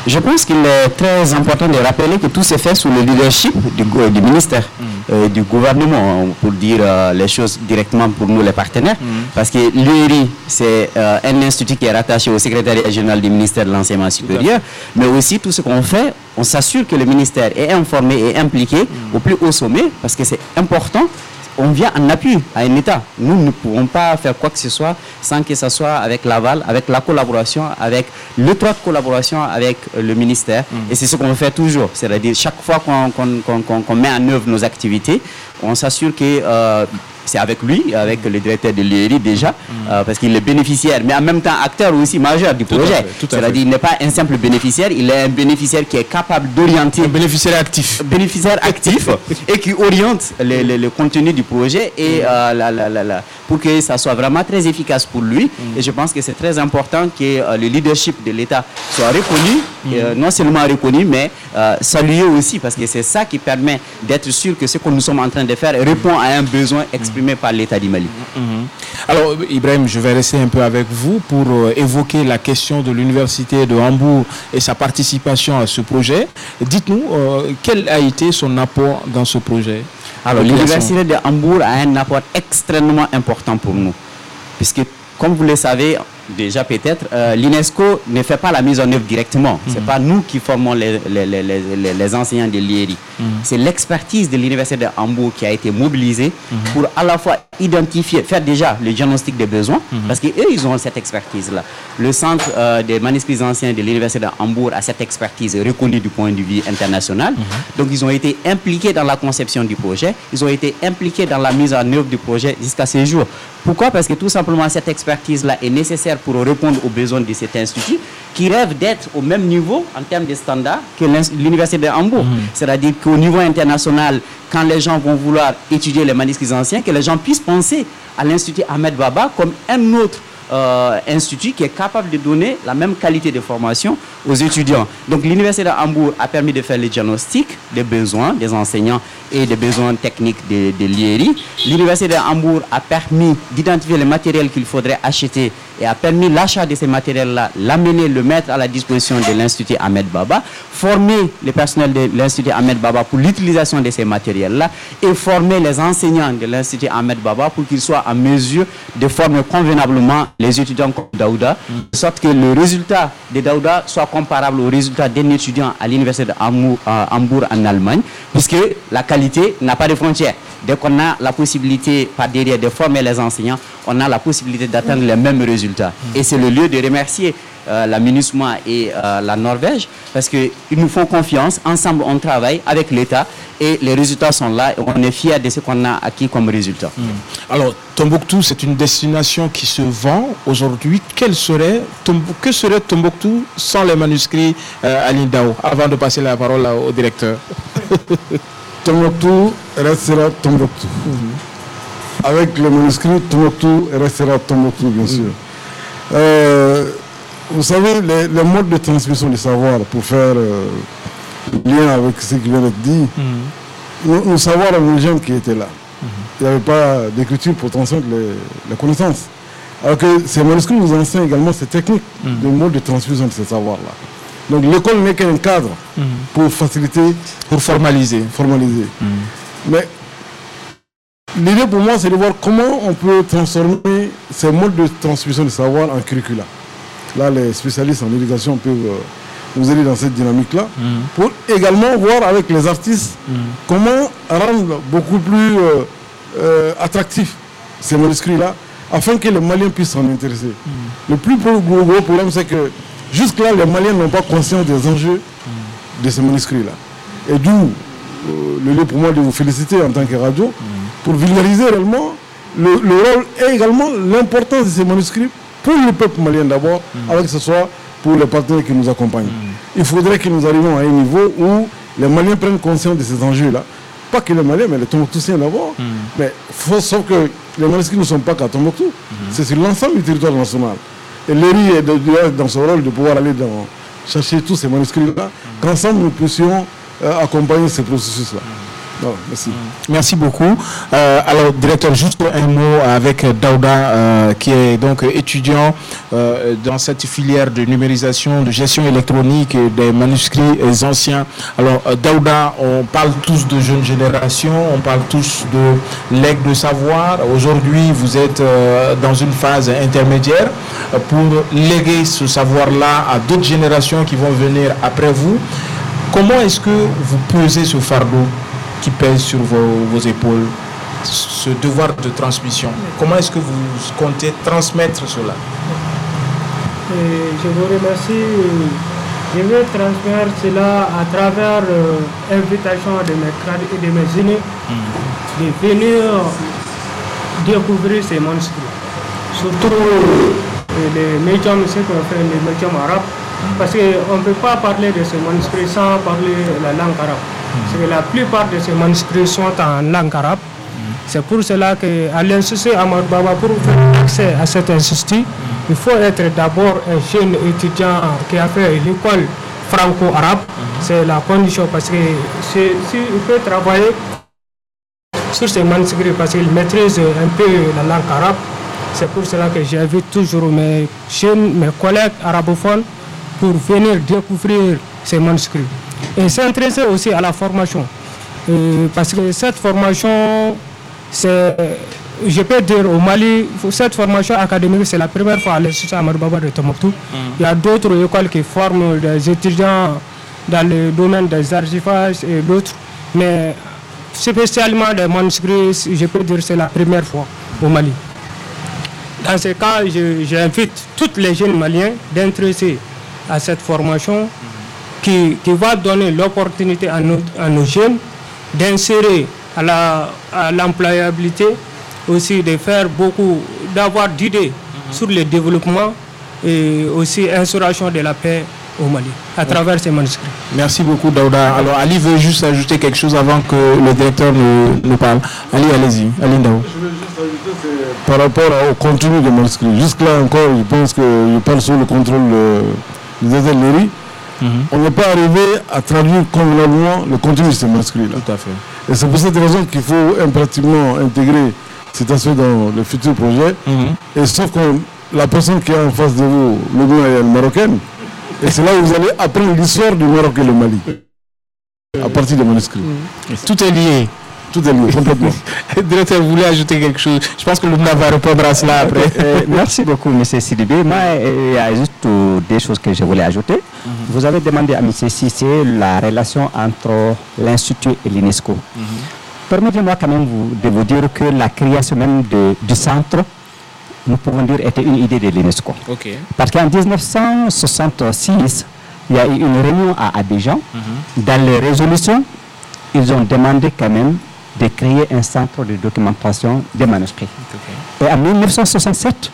Je pense qu'il est très important de rappeler que tout s'est fait sous le leadership du, du ministère, mm. du gouvernement, pour dire euh, les choses directement pour nous les partenaires. Mm. Parce que l'URI, c'est un institut qui est rattaché au secrétariat général du ministère de l'Enseignement supérieur, mais aussi tout ce qu'on fait, on s'assure que le ministère est informé et impliqué mm. au plus haut sommet, parce que c'est important on vient en appui à un État. Nous ne pouvons pas faire quoi que ce soit sans que ce soit avec l'aval, avec la collaboration, avec l'étroite collaboration avec le ministère. Mm. Et c'est ce qu'on fait toujours. C'est-à-dire chaque fois qu'on met en œuvre nos activités, on s'assure que euh, c'est avec lui, avec le directeur de l'IRI déjà, mm. euh, parce qu'il est bénéficiaire, mais en même temps acteur aussi majeur du projet. C'est-à-dire qu'il n'est pas un simple bénéficiaire, il est un bénéficiaire qui est capable d'orienter. Un bénéficiaire actif. Bénéficiaire actif et qui oriente le, contenu du projet et mm. euh, la, la, la, pour que ça soit vraiment très efficace pour lui. Mm. Et je pense que c'est très important que euh, le leadership de l'État soit reconnu, non seulement reconnu, mais salué aussi, parce que c'est ça qui permet d'être sûr que ce que nous sommes en train de faire répond à un besoin par l'État du Mali. Mhm. Alors, Ibrahim, je vais rester un peu avec vous pour euh, évoquer la question de l'Université de Hambourg et sa participation à ce projet. Dites-nous, euh, quel a été son apport dans ce projet? Alors, l'Université de Hambourg a un apport extrêmement important pour nous, puisque, comme vous le savez, déjà peut-être, euh, l'UNESCO ne fait pas la mise en œuvre directement. Ce n'est pas nous qui formons les, les, les, les enseignants de l'IERI. C'est l'expertise de l'Université de Hambourg qui a été mobilisée pour à la fois identifier, faire déjà le diagnostic des besoins, parce qu'eux, ils ont cette expertise-là. Le centre euh, des manuscrits anciens de l'Université de Hambourg a cette expertise reconnue du point de vue international. Donc, ils ont été impliqués dans la conception du projet, ils ont été impliqués dans la mise en œuvre du projet jusqu'à ce jour. Pourquoi? Parce que tout simplement, cette expertise-là est nécessaire pour répondre aux besoins de cet institut qui rêve d'être au même niveau en termes de standards que l'Université de Hambourg. C'est-à-dire qu'au niveau international, quand les gens vont vouloir étudier les manuscrits anciens, que les gens puissent penser à l'Institut Ahmed Baba comme un autre euh, institut qui est capable de donner la même qualité de formation aux étudiants. Donc l'Université de Hambourg a permis de faire le diagnostic des besoins des enseignants et des besoins techniques de, de l'IERI. L'Université de Hambourg a permis d'identifier les matériels qu'il faudrait acheter et a permis l'achat de ces matériels-là, l'amener, le mettre à la disposition de l'Institut Ahmed Baba, former le personnel de l'Institut Ahmed Baba pour l'utilisation de ces matériels-là et former les enseignants de l'Institut Ahmed Baba pour qu'ils soient en mesure de former convenablement les étudiants comme Daouda, de sorte que le résultat de Daouda soit comparable au résultat d'un étudiant à l'Université de Hambourg en Allemagne, puisque la qualité n'a pas de frontières. Dès qu'on a la possibilité, par derrière, de former les enseignants, on a la possibilité d'atteindre les mêmes résultats. Et c'est le lieu de remercier euh, la MINUSMA et euh, la Norvège parce qu'ils nous font confiance. Ensemble, on travaille avec l'État et les résultats sont là et on est fiers de ce qu'on a acquis comme résultat. Alors, Tombouctou, c'est une destination qui se vend aujourd'hui. Quel serait, que serait Tombouctou sans les manuscrits euh, à Lindao Avant de passer la parole au directeur? Tombouctou restera Tombouctou. Avec le manuscrit, Tombouctou restera Tombouctou, bien sûr. Euh, vous savez, les, les, modes de transmission du savoir, pour faire euh, lien avec ce qui vient d'être dit, nos, nos savoirs indigènes qui étaient là. Il n'y avait pas d'écriture pour transmettre les, les, connaissances. Alors que ces manuscrits nous enseignent également ces techniques de mode de transmission de ces savoirs-là. Donc l'école n'est qu'un cadre pour faciliter, pour formaliser. formaliser. Mais l'idée pour moi, c'est de voir comment on peut transformer ces modes de transmission de savoir en curricula. Là, les spécialistes en éducation peuvent euh, nous aider dans cette dynamique-là, pour également voir avec les artistes comment rendre beaucoup plus euh, euh, attractifs ces manuscrits-là, afin que les Maliens puissent s'en intéresser. Le plus gros, gros, gros problème, c'est que jusque-là, les Maliens n'ont pas conscience des enjeux de ces manuscrits-là. Et d'où euh, le lieu pour moi de vous féliciter en tant que radio, pour vulgariser réellement le, le rôle et également l'importance de ces manuscrits pour le peuple malien d'abord, avant que ce soit pour les partenaires qui nous accompagnent. Il faudrait que nous arrivions à un niveau où les Maliens prennent conscience de ces enjeux-là. Pas que les Maliens, mais les Tombouctousiens d'abord. Mais faut, sauf que les manuscrits ne sont pas qu'à Tombouctou. C'est sur l'ensemble du territoire national. Et l'ERI est de, de, dans son rôle de pouvoir aller dans, chercher tous ces manuscrits-là, qu'ensemble nous puissions euh, accompagner ce processus-là. Non, merci. Merci beaucoup. Euh, alors, directeur, juste un mot avec Daouda, euh, qui est donc étudiant euh, dans cette filière de numérisation, de gestion électronique des manuscrits anciens. Alors, Daouda, on parle tous de jeunes générations, on parle tous de legs de savoir. Aujourd'hui, vous êtes dans une phase intermédiaire pour léguer ce savoir-là à d'autres générations qui vont venir après vous. Comment est-ce que vous pesez ce fardeau? Qui pèse sur vos, vos, épaules, ce devoir de transmission. Comment est-ce que vous comptez transmettre cela? Et Je vous remercie. Je vais transmettre cela à travers l'invitation euh, de mes, de mes aînés mmh. de venir découvrir ces manuscrits. Surtout les médiums, ce qu'on fait les médiums arabes. Parce qu'on ne peut pas parler de ces manuscrits sans parler la langue arabe. Parce que la plupart de ces manuscrits sont en langue arabe. C'est pour cela qu'à l'Institut Ahmad Baba, pour faire accès à cet institut, il faut être d'abord un jeune étudiant qui a fait l'école franco-arabe. C'est la condition parce que s'il peut travailler sur ces manuscrits parce qu'il maîtrise un peu la langue arabe, c'est pour cela que j'invite toujours mes jeunes, mes collègues arabophones pour venir découvrir ces manuscrits et s'intéresser aussi à la formation. Euh, parce que cette formation, c'est je peux dire au Mali, cette formation académique, c'est la première fois à l'Institut Amadou Baba de Tombouctou. Mm. Il y a d'autres écoles qui forment des étudiants dans le domaine des archivages et d'autres. Mais spécialement des manuscrits, je peux dire que c'est la première fois au Mali. Dans ce cas, j'invite tous les jeunes Maliens d'intéresser à cette formation qui, qui va donner l'opportunité à nos, à nos jeunes d'insérer à l'employabilité, aussi de faire beaucoup, d'avoir d'idées sur le développement et aussi instauration de la paix au Mali, à travers ces manuscrits. Merci beaucoup, Daouda. Alors, Ali veut juste ajouter quelque chose avant que le directeur nous, parle. Ali, allez-y. Ali Daou. Je veux juste ajouter, par rapport au contenu des manuscrits. Jusque-là encore, je pense que je parle sous le contrôle de, mhm. On n'est pas arrivé à traduire convenablement le contenu de ces manuscrits-là. Tout à fait. Et c'est pour cette raison qu'il faut impérativement intégrer cet aspect dans le futur projet. Mhm. Et sauf que la personne qui est en face de vous, le est marocaine, et c'est là où vous allez apprendre l'histoire du Maroc et le Mali. À partir des manuscrits. Tout est lié. Tout est lié, complètement. Directeur, vous voulez ajouter quelque chose Je pense que le va répondre à cela après. Euh, merci beaucoup, M. Sidibé. Moi, il y a juste des choses que je voulais ajouter. Mhm. Vous avez demandé à M. Sissé la relation entre l'Institut et l'UNESCO. Mhm. Permettez-moi quand même de vous dire que la création même du centre nous pouvons dire, était une idée de l'UNESCO. Parce qu'en 1966, il y a eu une réunion à Abidjan. Mhm. Dans les résolutions, ils ont demandé quand même de créer un centre de documentation des manuscrits. Et en 1967,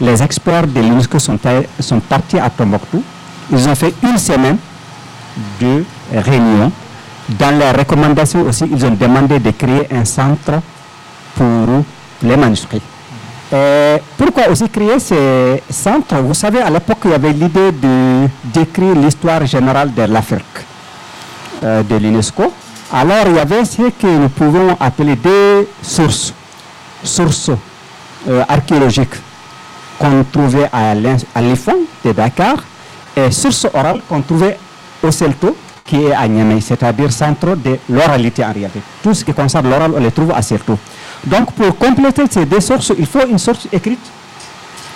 les experts de l'UNESCO sont, partis à Tombouctou. Ils ont fait une semaine de réunion. Dans leurs recommandations aussi, ils ont demandé de créer un centre pour les manuscrits. Pourquoi aussi créer ces centres? Vous savez, à l'époque, il y avait l'idée de d'écrire l'histoire générale de l'Afrique euh, de l'UNESCO. Alors, il y avait ce que nous pouvons appeler des sources, sources euh, archéologiques qu'on trouvait à l'IFON de Dakar et sources orales qu'on trouvait au CELTO, qui est à Niamey, c'est-à-dire centre de l'oralité en réalité. Tout ce qui concerne l'oral, on les trouve à CELTO. Donc, pour compléter ces deux sources, il faut une source écrite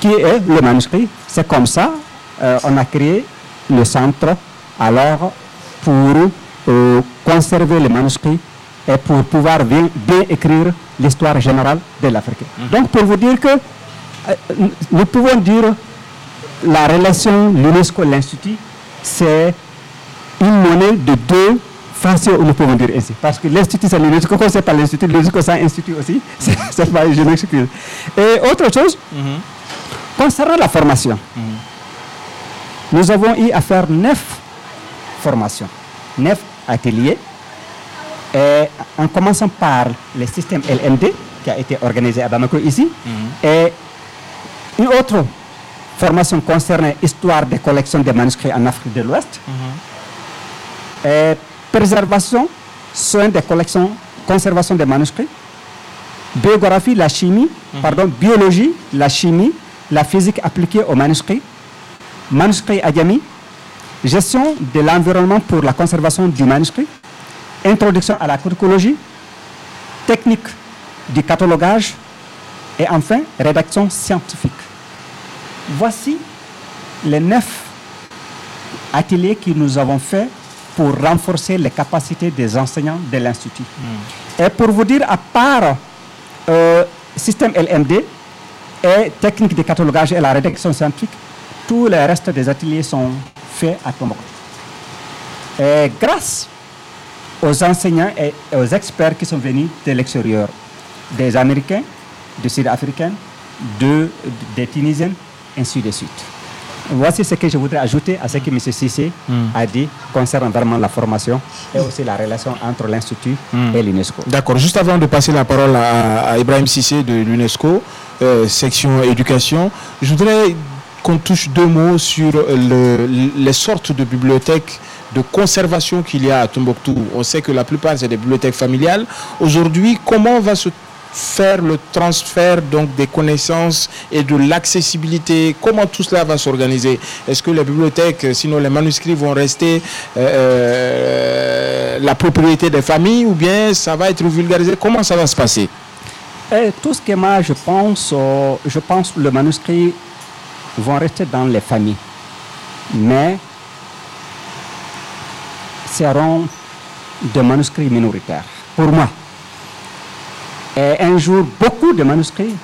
qui est le manuscrit. C'est comme ça euh, on a créé le centre alors pour euh, conserver le manuscrit et pour pouvoir bien, écrire l'histoire générale de l'Afrique. Mhm. Donc, pour vous dire que nous pouvons dire la relation l'UNESCO-l'Institut, c'est une monnaie de deux français, nous pouvons dire ainsi. Parce que l'Institut, c'est l'UNESCO, c'est pas l'Institut, l'UNESCO, c'est un institut aussi. C'est pas, je m'excuse. Et autre chose, mhm. concernant la formation, mhm. nous avons eu à faire neuf formations, neuf ateliers, et en commençant par le système LMD, qui a été organisé à Bamako ici, mhm. et une autre formation concernant l'histoire des collections de manuscrits en Afrique de l'Ouest. Et préservation, soins des collections, conservation des manuscrits, biographie, la chimie, mhm. pardon, biologie, la chimie, la physique appliquée aux manuscrits, manuscrits Adjami, gestion de l'environnement pour la conservation du manuscrit, introduction à la curricologie, technique du catalogage et enfin rédaction scientifique. Voici les neuf ateliers que nous avons faits pour renforcer les capacités des enseignants de l'Institut. Hmm. Et pour vous dire, à part euh, système LMD et technique de catalogage et la rédaction scientifique, tous les restes des ateliers sont faits à Tombouctou. Et grâce aux enseignants et aux experts qui sont venus de l'extérieur, des Américains, des Sud-Africains, de, des Tunisiens, ainsi de suite. Voici ce que je voudrais ajouter à ce que M. Sissé hmm. a dit concernant vraiment la formation et aussi la relation entre l'Institut hmm. et l'UNESCO. D'accord. Juste avant de passer la parole à, Ibrahim Sissé de l'UNESCO, euh, section éducation, je voudrais qu'on touche deux mots sur les sortes de bibliothèques de conservation qu'il y a à Tombouctou. On sait que la plupart, c'est des bibliothèques familiales. Aujourd'hui, comment va se faire le transfert donc des connaissances et de l'accessibilité. Comment tout cela va s'organiser? Est-ce que les bibliothèques, sinon les manuscrits vont rester euh, euh, la propriété des familles ou bien ça va être vulgarisé? Comment ça va se passer? Et tout ce que moi je pense, euh, je pense que le manuscrit vont rester dans les familles, mais seront des manuscrits minoritaires, pour moi. Et un jour, beaucoup de manuscrits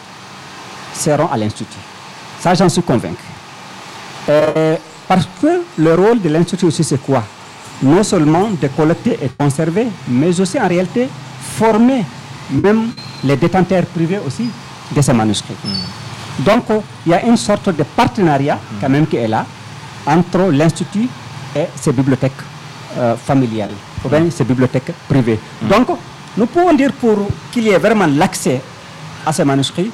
seront à l'Institut. Ça, j'en suis convaincu. parce que le rôle de l'Institut aussi, c'est quoi? Non seulement de collecter et conserver, mais aussi en réalité former même les détenteurs privés aussi de ces manuscrits. Hmm. Donc, il y a une sorte de partenariat quand même qui est là entre l'Institut et ses bibliothèques euh, familiales, ou bien ces bibliothèques privées. Hmm. Donc, nous pouvons dire pour qu'il y ait vraiment l'accès à ces manuscrits,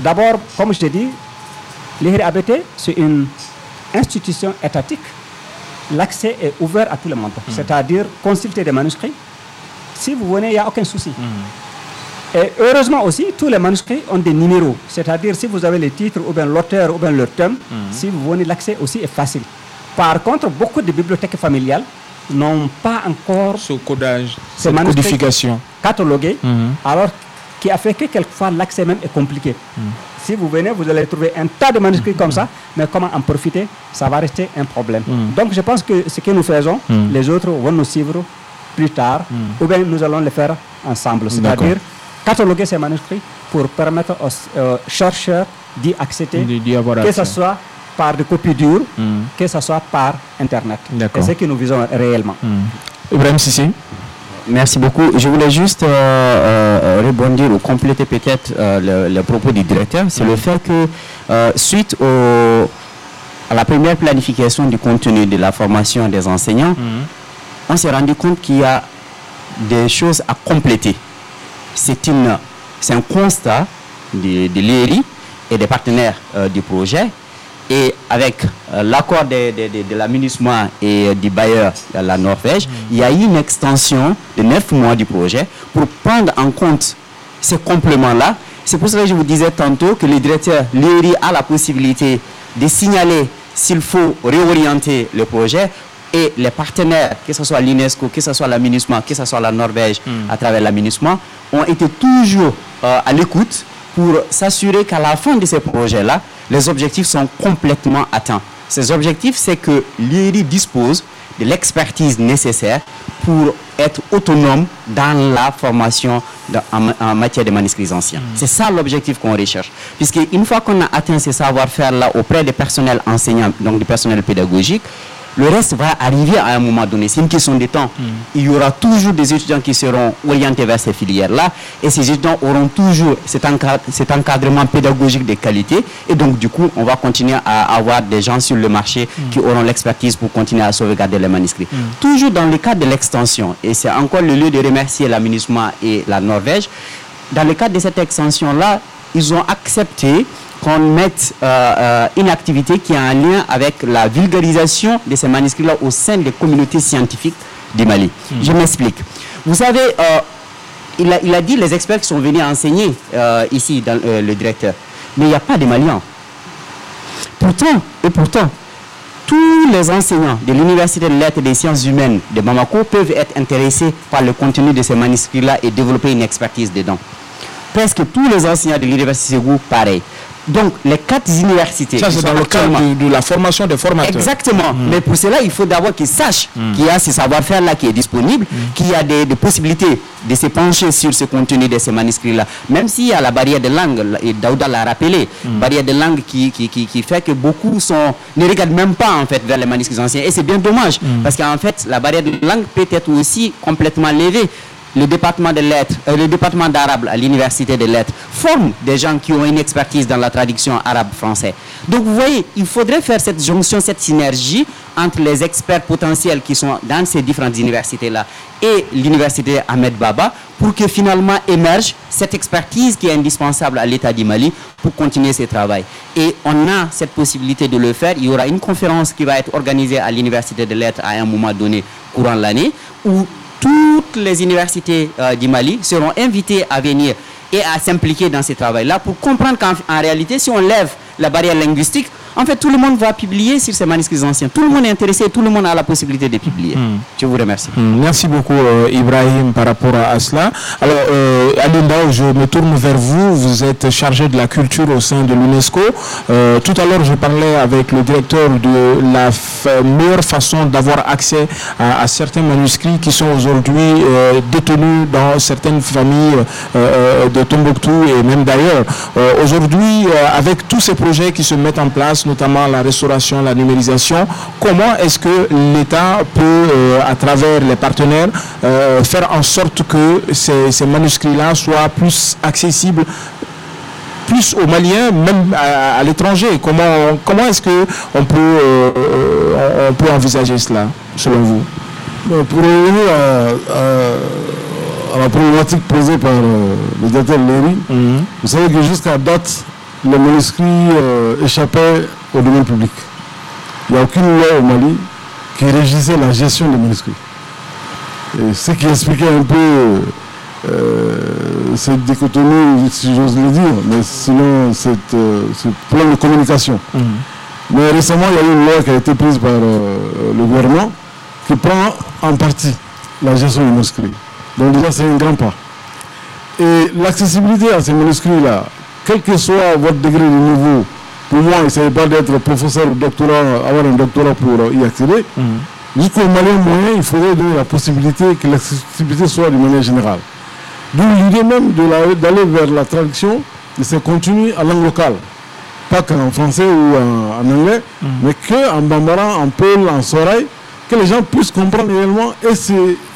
d'abord, comme je t'ai dit, l'IRABT, c'est une institution étatique. L'accès est ouvert à tout le monde, hmm. c'est-à-dire consulter des manuscrits. Si vous venez, il n'y a aucun souci. Et heureusement aussi, tous les manuscrits ont des numéros. C'est-à-dire, si vous avez les titres, ou bien l'auteur, ou bien le thème, mhm. si vous venez, l'accès aussi est facile. Par contre, beaucoup de bibliothèques familiales n'ont pas encore ce codage, cette codification catalogué, mhm. alors qui a fait que quelquefois l'accès même est compliqué. Mhm. Si vous venez, vous allez trouver un tas de manuscrits comme ça, mais comment en profiter, ça va rester un problème. Donc je pense que ce que nous faisons, les autres vont nous suivre plus tard, ou bien nous allons le faire ensemble. C'est-à-dire cataloguer ces manuscrits pour permettre aux euh, chercheurs d'y accéder, que ce soit par des copies dures, hmm. que ce soit par Internet. C'est ce que nous visons réellement. Hmm. Ibrahim Sissi Merci beaucoup. Je voulais juste euh, euh, rebondir ou compléter peut-être le, propos du directeur. C'est le hmm. fait que suite au, à la première planification du contenu de la formation des enseignants, on s'est rendu compte qu'il y a des choses à compléter c'est un constat de, de l'ERI et des partenaires euh, du projet. Et avec euh, l'accord de, de, l'aménagement et euh, du bailleur de la Norvège, il y a eu une extension de neuf mois du projet pour prendre en compte ces compléments-là. C'est pour cela que je vous disais tantôt que le directeur l'ERI a la possibilité de signaler s'il faut réorienter le projet et les partenaires, que ce soit l'UNESCO, que ce soit l'aménagement, que ce soit la Norvège hmm. à travers l'aménagement, ont été toujours euh, à l'écoute pour s'assurer qu'à la fin de ces projets-là, les objectifs sont complètement atteints. Ces objectifs, c'est que l'IRI dispose de l'expertise nécessaire pour être autonome dans la formation en, matière de manuscrits anciens. Hmm. C'est ça l'objectif qu'on recherche. Puisque une fois qu'on a atteint ces savoir-faire-là auprès des personnels enseignants, donc du personnel pédagogique, le reste va arriver à un moment donné. C'est une question de temps. Hmm. Il y aura toujours des étudiants qui seront orientés vers ces filières-là et ces étudiants auront toujours cet, encadrement pédagogique de qualité. Et donc, du coup, on va continuer à avoir des gens sur le marché hmm. qui auront l'expertise pour continuer à sauvegarder les manuscrits. Hmm. Toujours dans le cadre de l'extension, et c'est encore le lieu de remercier l'aménagement et la Norvège, dans le cadre de cette extension-là, ils ont accepté qu'on mette euh, euh, une activité qui a un lien avec la vulgarisation de ces manuscrits-là au sein des communautés scientifiques du Mali. Hmm. Je m'explique. Vous savez, euh, il, a, il, a, dit les experts qui sont venus enseigner ici, dans, le directeur, mais il n'y a pas de Maliens. Pourtant, et pourtant, tous les enseignants de l'Université de lettres et des sciences humaines de Bamako peuvent être intéressés par le contenu de ces manuscrits-là et développer une expertise dedans. Presque tous les enseignants de l'Université Ségou, pareil. Donc, les quatre universités. Ça, c'est dans le cadre de, la formation des formateurs. Exactement. Mm. Mais pour cela, il faut d'abord qu'ils sachent mm. qu'il y a ce savoir-faire-là qui est disponible, mm. qu'il y a des, possibilités de se pencher sur ce contenu de ces manuscrits-là. Même s'il y a la barrière de langue, et Daouda l'a rappelé, barrière de langue qui, qui, qui, fait que beaucoup sont, ne regardent même pas en fait vers les manuscrits anciens. Et c'est bien dommage, parce qu'en fait, la barrière de langue peut être aussi complètement levée le département de lettres, euh, le département d'arabe à l'université des lettres forme des gens qui ont une expertise dans la traduction arabe-français. Donc vous voyez, il faudrait faire cette jonction, cette synergie entre les experts potentiels qui sont dans ces différentes universités-là et l'université Ahmed Baba pour que finalement émerge cette expertise qui est indispensable à l'État du Mali pour continuer ce travail. Et on a cette possibilité de le faire. Il y aura une conférence qui va être organisée à l'université des lettres à un moment donné courant l'année où toutes les universités euh, du Mali seront invitées à venir et à s'impliquer dans ce travail-là pour comprendre qu'en réalité, si on lève la barrière linguistique, en fait, tout le monde va publier sur ces manuscrits anciens. Tout le monde est intéressé, tout le monde a la possibilité de publier. Hmm. Je vous remercie. Hmm, Merci beaucoup euh, Ibrahim par rapport à, cela. Alors euh, Alinda, je me tourne vers vous. Vous êtes chargé de la culture au sein de l'UNESCO. Euh, tout à l'heure, je parlais avec le directeur de la meilleure façon d'avoir accès à, à certains manuscrits qui sont aujourd'hui euh, détenus dans certaines familles de Tombouctou et même d'ailleurs. Aujourd'hui, avec tous ces projets qui se mettent en place, notamment la restauration, la numérisation, comment est-ce que l'État peut, euh, à travers les partenaires, euh, faire en sorte que ces, ces manuscrits-là soient plus accessibles plus aux Maliens, même à, à l'étranger? Comment, comment est-ce que on peut, euh, on peut envisager cela, selon vous? Pour revenir à, à- à la problématique posée par le directeur Léry, vous savez que jusqu'à date, les manuscrits euh, échappaient au domaine public. Il n'y a aucune loi au Mali qui régissait la gestion des manuscrits. Et ce qui expliquait un peu euh, cette dichotomie, si j'ose le dire, mais sinon cette, euh, ce plan de communication. Mais récemment, il y a eu une loi qui a été prise par euh, le gouvernement qui prend en partie la gestion des manuscrits. Donc déjà, c'est un grand pas. Et l'accessibilité à ces manuscrits-là, quel que soit votre degré de niveau, pour moi, il ne s'agit pas d'être professeur ou doctorat, avoir un doctorat pour euh, y accéder. Jusqu'au Malien moyen, il faudrait donner la possibilité que l'accessibilité soit de manière générale. D'où l'idée même d'aller vers la traduction de ces contenus à langue locale. Pas qu'en français ou en, en anglais, mais qu'en bambara, en peul, en sorail, que les gens puissent comprendre réellement et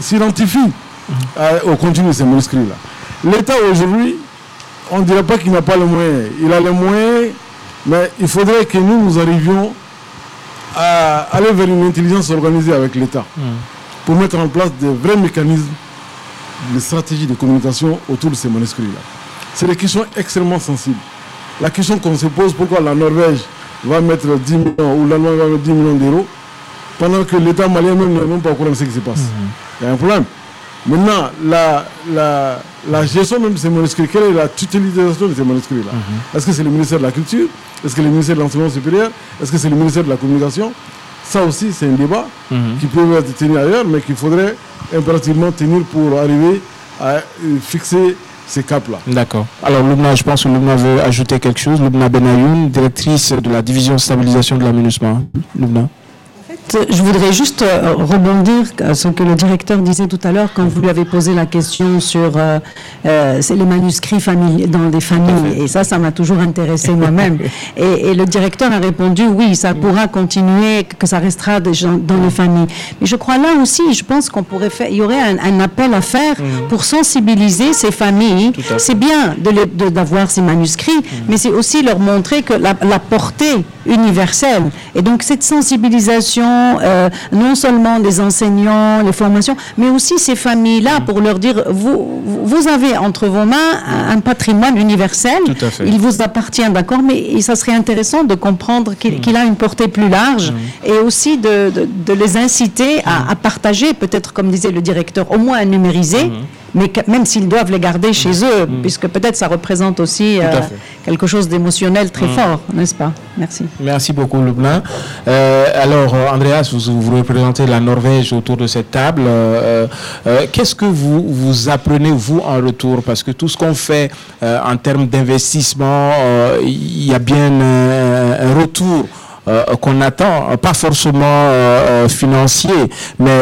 s'identifient à- au contenu de ces manuscrits-là. L'État aujourd'hui, on ne dirait pas qu'il n'a pas les moyens. Il a les moyens, mais il faudrait que nous, nous arrivions à aller vers une intelligence organisée avec l'État pour mettre en place des vrais mécanismes de stratégie de communication autour de ces manuscrits-là. C'est des questions extrêmement sensibles. La question qu'on se pose, pourquoi la Norvège va mettre 10 millions ou l'Allemagne va mettre 10 millions d'euros pendant que l'État malien même n'est même pas au courant de ce qui se passe. Il y a un problème. Maintenant, la, la, la gestion même de ces manuscrits, quelle est la tutalisation de ces manuscrits-là Est-ce que c'est le ministère de la Culture Est-ce que c'est le ministère de l'Enseignement supérieur Est-ce que c'est le ministère de la Communication Ça aussi, c'est un débat qui peut être tenu ailleurs, mais qu'il faudrait impérativement tenir pour arriver à euh, fixer ces caps-là. D'accord. Alors, Lubna, je pense que Lubna veut ajouter quelque chose. Lubna Benayoun, directrice de la division stabilisation de l'aménagement. Lubna. Je voudrais juste euh, rebondir à ce que le directeur disait tout à l'heure quand vous lui avez posé la question sur euh, euh, les manuscrits dans des familles. Et ça, ça m'a toujours intéressé moi-même. Et, et le directeur a répondu oui, ça pourra continuer, que ça restera des gens dans les familles. Mais je crois là aussi, je pense qu'on pourrait faire, il y aurait un, un appel à faire pour sensibiliser ces familles. C'est bien de les- de- d'avoir ces manuscrits, mais c'est aussi leur montrer que la, la portée universelle. Et donc cette sensibilisation, euh, non seulement des enseignants, les formations, mais aussi ces familles-là pour leur dire, vous, vous avez entre vos mains un, un patrimoine universel. Il vous appartient, d'accord, mais ça serait intéressant de comprendre qu'il qu'il a une portée plus large et aussi de, de- de les inciter à, à partager, peut-être comme disait le directeur, au moins à numériser, mais que- même s'ils doivent les garder chez eux, puisque peut-être ça représente aussi euh, quelque chose d'émotionnel très fort, n'est-ce pas? Merci. Merci beaucoup, Lubna. Euh, alors, euh, Andreas, vous, vous représentez la Norvège autour de cette table. Euh, Qu'est-ce que vous, vous apprenez, vous, en retour? Parce que tout ce qu'on fait en termes d'investissement, il y a bien un retour. Euh, qu'on attend, euh, pas forcément euh, financier, mais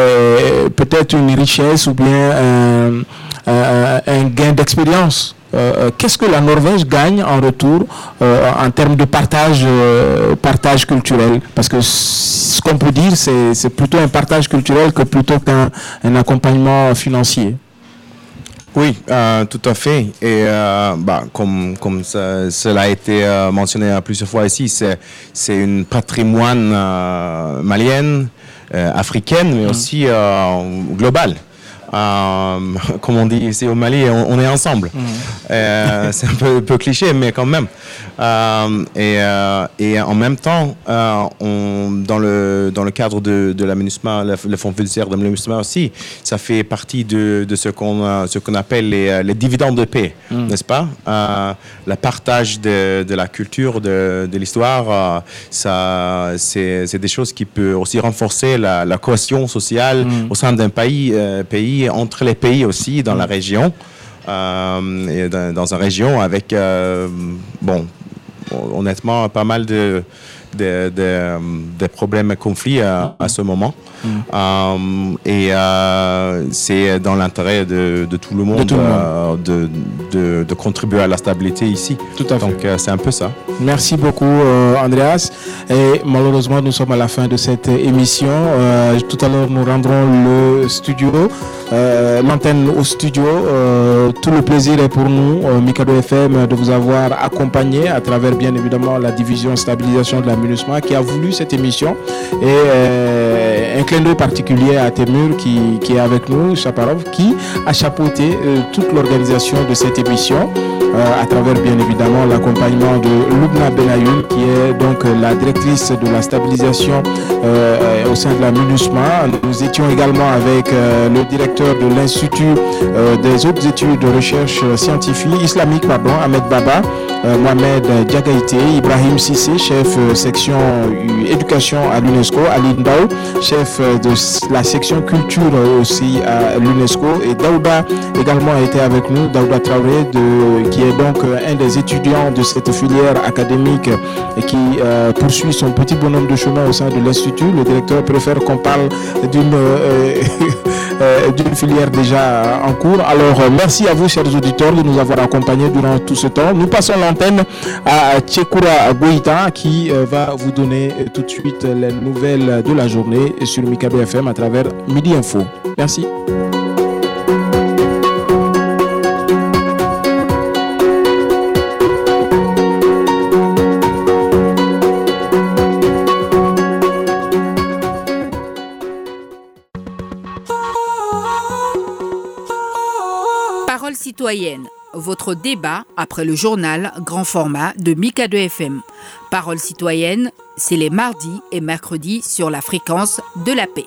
peut-être une richesse ou bien un, gain d'expérience. Euh, Qu'est-ce que la Norvège gagne en retour euh, en termes de partage, euh, partage culturel? Parce que ce qu'on peut dire, c'est plutôt un partage culturel que plutôt qu'un un accompagnement financier. Oui, euh, tout à fait. Et euh, bah, comme, comme ça- cela a été euh, mentionné à plusieurs fois ici, c'est, c'est une patrimoine euh, malienne, euh, africaine, mais aussi euh, global. euh, comme on dit ici au Mali, on, est ensemble. Mm. Euh, c'est un peu, cliché, mais quand même. Euh, et, en même temps, on, dans, le, dans le cadre de, de l'aménagement, le, fonds fiduciaire de l'aménagement aussi, ça fait partie de, ce qu'on appelle les, dividendes de paix, mm. n'est-ce pas? Le partage de, la culture, de, l'histoire, ça, c'est, des choses qui peuvent aussi renforcer la, cohésion sociale mm. au sein d'un pays, pays entre les pays aussi dans la région, euh, dans, dans, une région avec, euh, bon, honnêtement, pas mal de, de, de, problèmes et conflits à, ce moment. Mm. Euh, et c'est dans l'intérêt de, tout le monde, de, de, contribuer à la stabilité ici. Tout à. Donc c'est un peu ça. Merci beaucoup, Andreas. Et malheureusement, nous sommes à la fin de cette émission. tout à l'heure, nous rendrons le studio euh, l'antenne au studio. Euh, tout le plaisir est pour nous, euh, Mikado FM, de vous avoir accompagné à travers bien évidemment la division stabilisation de la Qui a voulu cette émission. Et un clin d'œil particulier à Temur qui, qui, est avec nous, Chaparov, qui a chapeauté toute l'organisation de cette émission. à travers bien évidemment l'accompagnement de Lubna Benayoun qui est donc la directrice de la stabilisation au sein de la MINUSMA. Nous étions également avec le directeur de l'Institut euh, des autres études de recherche scientifique islamique, pardon, Ahmed Baba, euh, Mohamed Diagaïté, Ibrahim Sissé, chef euh, section éducation à l'UNESCO, Ali Ndao, chef de la section culture aussi à l'UNESCO, et Daouda également a été avec nous, Daouda Traoré, de, qui est donc un des étudiants de cette filière académique et qui poursuit son petit bonhomme de chemin au sein de l'Institut. Le directeur préfère qu'on parle d'une d'une filière déjà en cours. Alors, euh, merci à vous, chers auditeurs, de nous avoir accompagnés durant tout ce temps. Nous passons à Tchekura Goïta qui euh, va vous donner euh, tout de suite les nouvelles de la journée sur Mikado FM à travers Midi Info. Merci. Votre débat après le journal grand format de Mika 2 FM. Parole citoyenne, c'est les mardis et mercredis sur la fréquence de la paix.